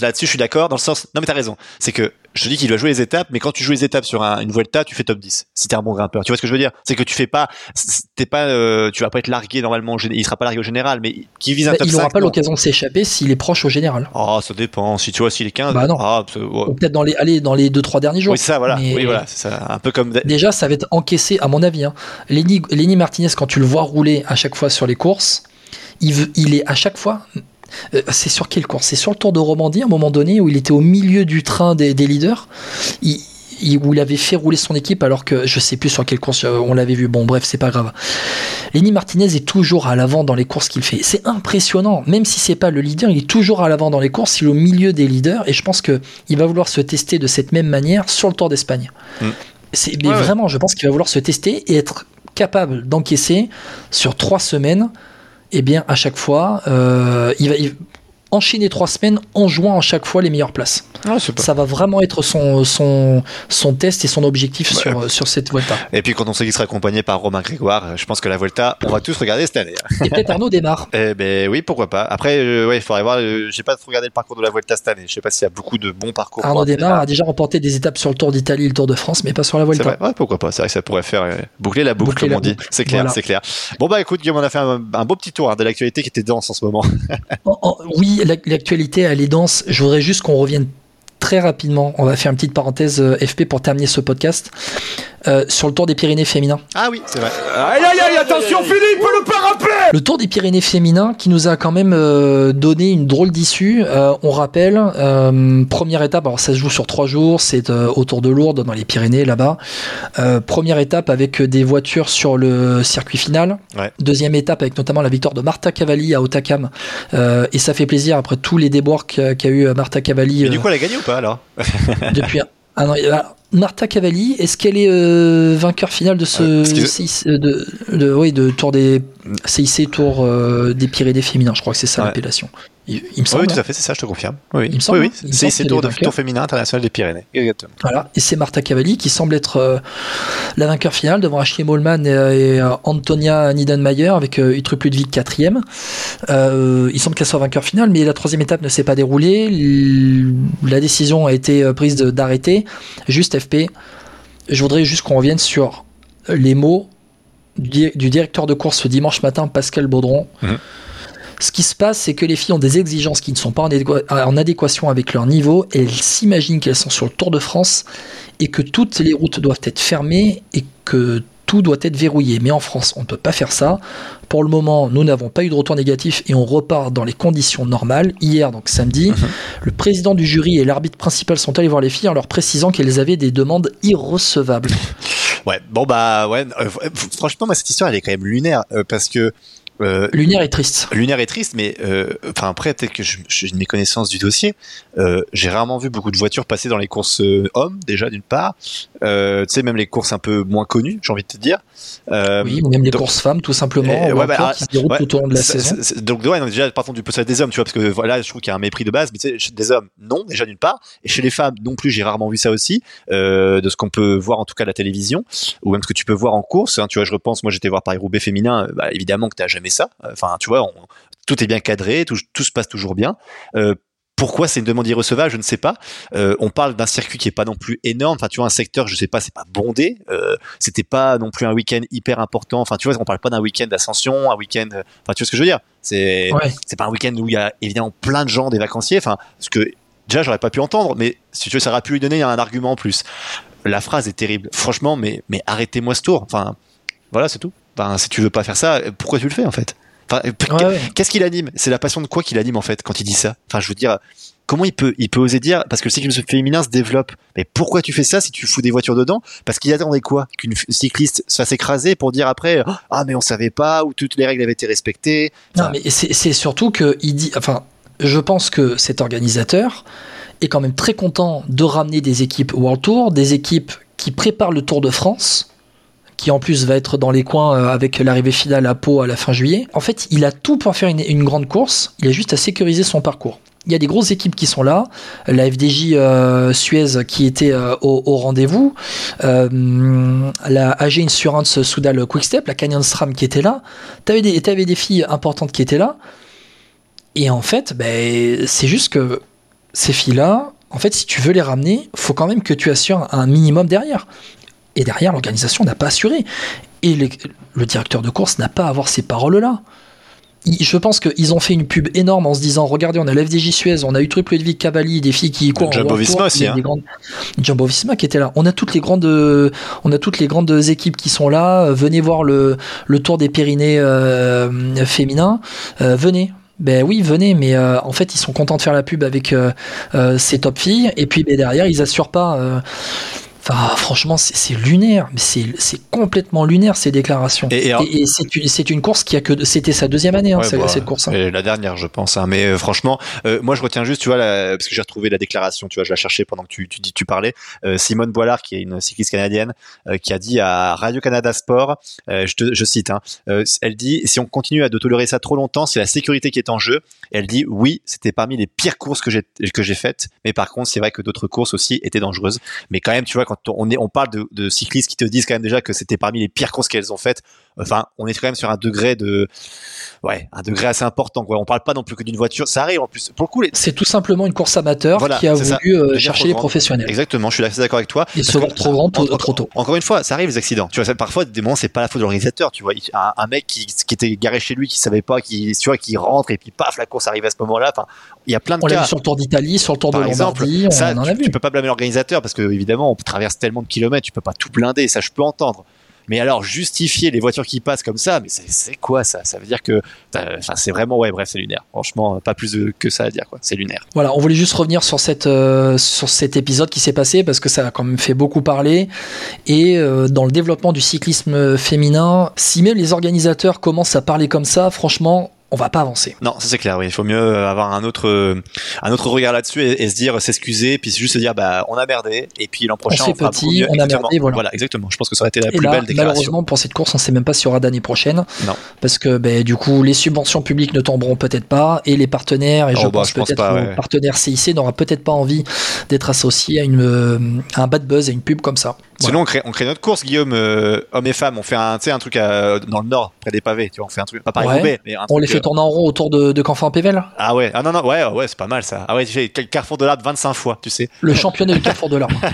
là-dessus, je suis d'accord dans le sens. Non, mais t'as raison. C'est que je dis qu'il doit jouer les étapes, mais quand tu joues les étapes sur une Vuelta, tu fais top 10. Si t'es un bon grimpeur, tu vois ce que je veux dire? C'est que tu fais pas, t'es pas, euh, tu vas pas être largué normalement. Il sera pas largué au général, mais qui vise un bah, top il 5. Il n'aura pas l'occasion de s'échapper s'il est proche au général. Oh, ça dépend. Si tu vois s'il est 15. Bah non. Ah, peut-être dans les, allez, dans les deux trois derniers jours. Oui, ça, voilà. Oui, voilà, c'est ça. Un peu comme. Déjà, ça va être encaissé, à mon avis. Hein. Lenny, Lenny Martinez, quand tu le vois rouler à chaque fois sur les courses, il, veut, il est à chaque fois euh, c'est sur quelle course C'est sur le Tour de Romandie, à un moment donné, où il était au milieu du train des, leaders? où il avait fait rouler son équipe alors que je sais plus sur quelle course on l'avait vu. Bon, bref, c'est pas grave. Lenny Martinez est toujours à l'avant dans les courses qu'il fait. C'est impressionnant. Même si c'est pas le leader, il est toujours à l'avant dans les courses. Il est au milieu des leaders et je pense que il va vouloir se tester de cette même manière sur le Tour d'Espagne. Mm. C'est mais vraiment, je pense qu'il va vouloir se tester et être capable d'encaisser sur trois semaines eh bien, à chaque fois, euh, il va, enchaîner trois semaines en jouant à chaque fois les meilleures places. Ah, ça va vraiment être son, son, son test et son objectif sur, sur cette Volta. Et puis quand on sait qu'il sera accompagné par Romain Grégoire, je pense que la Volta, on va tous regarder cette année. Et peut-être Arnaud démarre. Eh ben oui, pourquoi pas. Après, euh, ouais, il faudrait voir. Euh, j'ai pas trop regardé le parcours de la Volta cette année. Je sais pas s'il y a beaucoup de bons parcours. Arnaud démarre a déjà remporté des étapes sur le Tour d'Italie, le Tour de France, mais pas sur la Volta. Ouais, pourquoi pas. C'est vrai que ça pourrait faire euh, boucler la boucle, comme on dit. C'est clair, c'est clair. Bon bah écoute, Guillaume, on a fait un, beau petit tour hein, de l'actualité qui était dense en ce moment. oui, l'actualité elle est dense. Je voudrais juste qu'on revienne très rapidement, on va faire une petite parenthèse euh, FP pour terminer ce podcast. Euh, sur le Tour des Pyrénées féminins. Ah oui, c'est vrai. Aïe aïe aïe, attention Philippe, le pas rappeler Le Tour des Pyrénées féminins qui nous a quand même euh, donné une drôle d'issue. Euh, on rappelle, euh, première étape, alors ça se joue sur trois jours, c'est euh, autour de Lourdes, dans les Pyrénées là-bas. Euh, première étape avec des voitures sur le circuit final. Ouais. Deuxième étape avec notamment la victoire de Marta Cavalli à Otakam. Euh, et ça fait plaisir après tous les déboires qu'a eu Marta Cavalli Mais du coup, elle a gagné ou pas alors depuis un, an. Alors, Marta Cavalli, est-ce qu'elle est euh, vainqueur final de ce Euh, CIC, euh, de, de, oui, de tour des CIC Tour euh, des Pyrénées féminins Je crois que c'est ça Ouais. l'appellation. Il, il me Oui, tout à fait, c'est ça, je te confirme. Oui, Il me semble, oui, c'est tour, de, tour féminin international des Pyrénées. Exactement. Voilà, et c'est Marta Cavalli qui semble être euh, la vainqueur finale devant Ashley Mollman et, et, euh, Antonia Niedermayer avec euh, Utrup Ludwig quatrième. Euh, il semble qu'elle soit vainqueur finale, mais la troisième étape ne s'est pas déroulée. L- La décision a été euh, prise de- d'arrêter. Juste FP, je voudrais juste qu'on revienne sur les mots du, du directeur de course ce dimanche matin, Pascal Baudron. Mhm. Ce qui se passe, c'est que les filles ont des exigences qui ne sont pas en, adéqua- en adéquation avec leur niveau. Elles s'imaginent qu'elles sont sur le Tour de France et que toutes les routes doivent être fermées et que tout doit être verrouillé. Mais en France, on ne peut pas faire ça. Pour le moment, nous n'avons pas eu de retour négatif et on repart dans les conditions normales. Hier, donc samedi, le président du jury et l'arbitre principal sont allés voir les filles en leur précisant qu'elles avaient des demandes irrecevables. Ouais, bon bah ouais. euh, franchement, moi cette histoire, elle est quand même lunaire euh, parce que euh, Lunaire est triste. lunaire est triste, mais euh, enfin après peut-être que j'ai une méconnaissance du dossier. Euh, j'ai rarement vu beaucoup de voitures passer dans les courses euh, hommes déjà d'une part. Euh, tu sais même les courses un peu moins connues, j'ai envie de te dire. Euh, Oui, ou même les donc- courses femmes, tout simplement, ou ouais, bah, tour ah, qui se déroule ouais, tout au long de la saison. donc ouais, donc déjà partons du postulat des hommes, tu vois, parce que voilà, je trouve qu'il y a un mépris de base, mais tu sais, des hommes, non, déjà d'une part, et chez les femmes non plus, j'ai rarement vu ça aussi, euh, de ce qu'on peut voir en tout cas à la télévision, ou même ce que tu peux voir en course. hein, tu vois, je repense, moi j'étais voir Paris Roubaix féminin, bah, évidemment que t'as jamais ça. Enfin, tu vois, on- tout est bien cadré, tout, tout se passe toujours bien. Euh, pourquoi c'est une demande irrecevable, je ne sais pas. Euh, on parle d'un circuit qui est pas non plus énorme. Enfin, tu vois, un secteur, je sais pas, c'est pas bondé. Euh, c'était pas non plus un week-end hyper important. Enfin, tu vois, on parle pas d'un week-end d'ascension, un week-end. Enfin, tu vois ce que je veux dire C'est Ouais. c'est pas un week-end où il y a évidemment plein de gens, des vacanciers. Enfin, ce que déjà j'aurais pas pu entendre, mais si tu veux, ça aurait pu lui donner un argument en plus. La phrase est terrible, franchement. Mais mais arrêtez-moi ce tour. Enfin, voilà, c'est tout. Si tu veux pas faire ça, pourquoi tu le fais en fait? Enfin, Ouais, ouais. Qu'est-ce qu'il anime? C'est la passion de quoi qu'il anime en fait quand il dit ça? Enfin, je veux dire, comment il peut, il peut oser dire parce que le cyclisme féminin se développe. Mais pourquoi tu fais ça si tu fous des voitures dedans? Parce qu'il attendait quoi? Qu'une cycliste se fasse écraser pour dire après ah mais on savait pas ou toutes les règles avaient été respectées. Non, mais c'est c'est surtout que il dit. Enfin, je pense que cet organisateur est quand même très content de ramener des équipes World Tour, des équipes qui préparent le Tour de France, qui en plus va être dans les coins euh, avec l'arrivée finale à Pau à la fin juillet. En fait, il a tout pour faire une, grande course. Il a juste à sécuriser son parcours. Il y a des grosses équipes qui sont là, la FDJ euh, Suez qui était euh, au, rendez-vous, la AG Insurance Soudal Quickstep, la Canyon Stram qui était là. Des, t'avais des filles importantes qui étaient là. Et en fait, ben, c'est juste que ces filles-là, en fait, si tu veux les ramener, faut quand même que tu assures un minimum derrière. Et derrière, l'organisation n'a pas assuré. Et le, le directeur de course n'a pas à avoir ces paroles-là. Je pense qu'ils ont fait une pub énorme en se disant regardez, on a l'FDJ Suez, on a eu Triple Ludwig Cavalli, des filles qui courent Jumbo Visma aussi, hein. grandes- Jumbo Visma qui était là. On a toutes les grandes, euh, on a toutes les grandes équipes qui sont là. Euh, Venez voir le, le Tour des Pyrénées euh, féminin. Euh, venez. Ben oui, venez, mais euh, en fait, ils sont contents de faire la pub avec euh, euh, ces top filles, et puis ben, derrière, ils assurent pas. Enfin, franchement, c'est lunaire, mais c'est complètement lunaire ces déclarations. Et- Et, et alors- et c'est une, course qui a que c'était sa deuxième année, hein, Ouais, bah, cette course. hein. et la dernière, je pense. hein. Mais euh, franchement, euh, moi, je retiens juste, tu vois, la- parce que j'ai retrouvé la déclaration. Tu vois, je la cherchais pendant que tu, tu tu parlais. Euh, Simone Boilard, qui est une cycliste canadienne, qui a dit à Radio Canada Sport, je, te, je cite, hein, elle dit, si on continue à de tolérer ça trop longtemps, c'est la sécurité qui est en jeu. Elle dit, oui, c'était parmi les pires courses que j'ai que j'ai faites, mais par contre, c'est vrai que d'autres courses aussi étaient dangereuses. Mais quand même, tu vois, on est, on parle de, de cyclistes qui te disent quand même déjà que c'était parmi les pires courses qu'elles ont faites. Enfin, on est quand même sur un degré de, ouais, un degré assez important. Quoi. On parle pas non plus que d'une voiture. Ça arrive en plus. Pour le coup, les... c'est tout simplement une course amateur Voilà, qui a voulu euh, chercher les professionnels. Exactement. Je suis assez d'accord avec toi. Parce se que- trop trop tôt. Encore une fois, ça arrive les accidents. Tu vois, ça, parfois des moments c'est pas la faute de l'organisateur. Tu vois, un, un mec qui, qui était garé chez lui, qui savait pas, qui tu vois, qui rentre et puis paf, la course arrive à ce moment-là. Enfin, il y a plein de On l'a cas. vu sur le Tour d'Italie, sur le Tour Par de exemple, Lombardie, on ça, en tu, vu. tu peux pas blâmer l'organisateur parce que évidemment, on traverse tellement de kilomètres, tu peux pas tout blinder. Ça, je peux entendre. Mais alors, justifier les voitures qui passent comme ça, mais c'est quoi ça? Ça veut dire que, enfin, c'est vraiment, ouais, bref, c'est lunaire. Franchement, pas plus que ça à dire, quoi. C'est lunaire. Voilà, on voulait juste revenir euh, sur cet épisode qui s'est passé parce que ça a quand même fait beaucoup parler et euh, dans le développement du cyclisme féminin, si même les organisateurs commencent à parler comme ça, franchement, on va pas avancer. Non, ça c'est clair. Oui, il faut mieux avoir un autre, euh, un autre regard là-dessus et, et se dire, s'excuser, puis juste se dire, bah, on a merdé, et puis l'an prochain, fait on fera petit, mieux. on a Exactement. merdé, voilà. exactement. Je pense que ça aurait été la Et plus là, belle déclaration. malheureusement, pour cette course, on sait même pas s'il y aura d'année prochaine. Non. Parce que, ben, du coup, les subventions publiques ne tomberont peut-être pas et les partenaires, et Oh, je bah, pense je pense peut-être ouais. partenaire CIC n'aura peut-être pas envie d'être associé à une, euh, à un bad buzz, à une pub comme ça. Sinon, on crée, on crée notre course, Guillaume, euh, hommes et femmes. On fait un, un truc à- dans le nord, près des pavés. Tu vois, on fait un truc, pas pareil Ouais. Roubaix, mais un On truc, les fait euh, tourner en rond autour de, de Canfin-Pével Ah ouais, ah non, non, ouais, ouais, c'est pas mal ça. Ah ouais, tu fais Carrefour de l'Arbre 25 fois, tu sais. Le championnat du Carrefour de l'Arbre.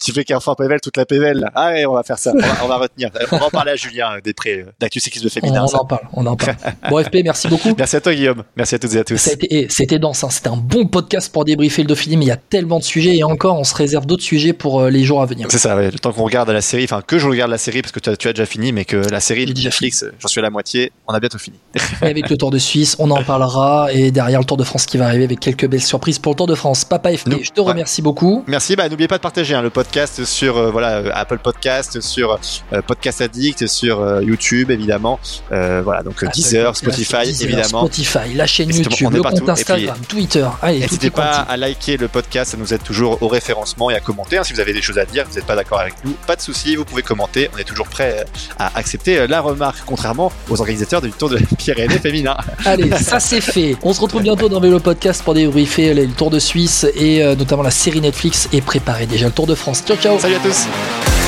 Tu fais Carrefour Pével toute la Pével. là. Ah ouais, on va faire ça. On va, on va retenir. On va en parler à Julien euh, Després, euh, d'Actu Cyclisme On, Féminin. on ça. en parle, on en parle. Bon, FP, merci beaucoup. Merci à toi, Guillaume. Merci à toutes et à tous. Eh, c'était dense, hein. c'était un bon podcast pour débriefer le Dauphiné, mais il y a tellement de sujets et encore, on se réserve d'autres sujets pour les jours à venir. C'est ça, ouais. Le temps qu'on regarde la série, enfin que je regarde la série parce que tu as, tu as déjà fini, mais que la série déjà Netflix, j'en suis à la moitié, on a bientôt fini. Et avec le Tour de Suisse, on en parlera et derrière le Tour de France qui va arriver avec quelques belles surprises pour le Tour de France. Papa FP, Nous- je te ouais. remercie beaucoup. Merci, bah n'oubliez pas de partager hein, le podcast sur euh, voilà euh, Apple Podcast, sur euh, Podcast Addict, sur euh, YouTube évidemment, euh, voilà donc Deezer, Spotify Deezer, évidemment. Spotify, la chaîne Exactement, YouTube, le partout. compte Instagram, Twitter. N'hésitez pas à liker le podcast, ça nous aide toujours au référencement et à commenter. hein. Si vous avez des choses à dire, vous n'êtes pas d'accord avec nous, pas de souci, vous pouvez commenter. On est toujours prêt euh, à accepter euh, la remarque, contrairement aux organisateurs du Tour de Pyrénées féminin. Allez, ça c'est fait. On se retrouve bientôt dans Vélo Podcast pour débriefer le Tour de Suisse et euh, notamment la série Netflix et préparer déjà le Tour de France. Ciao ciao Salut à tous.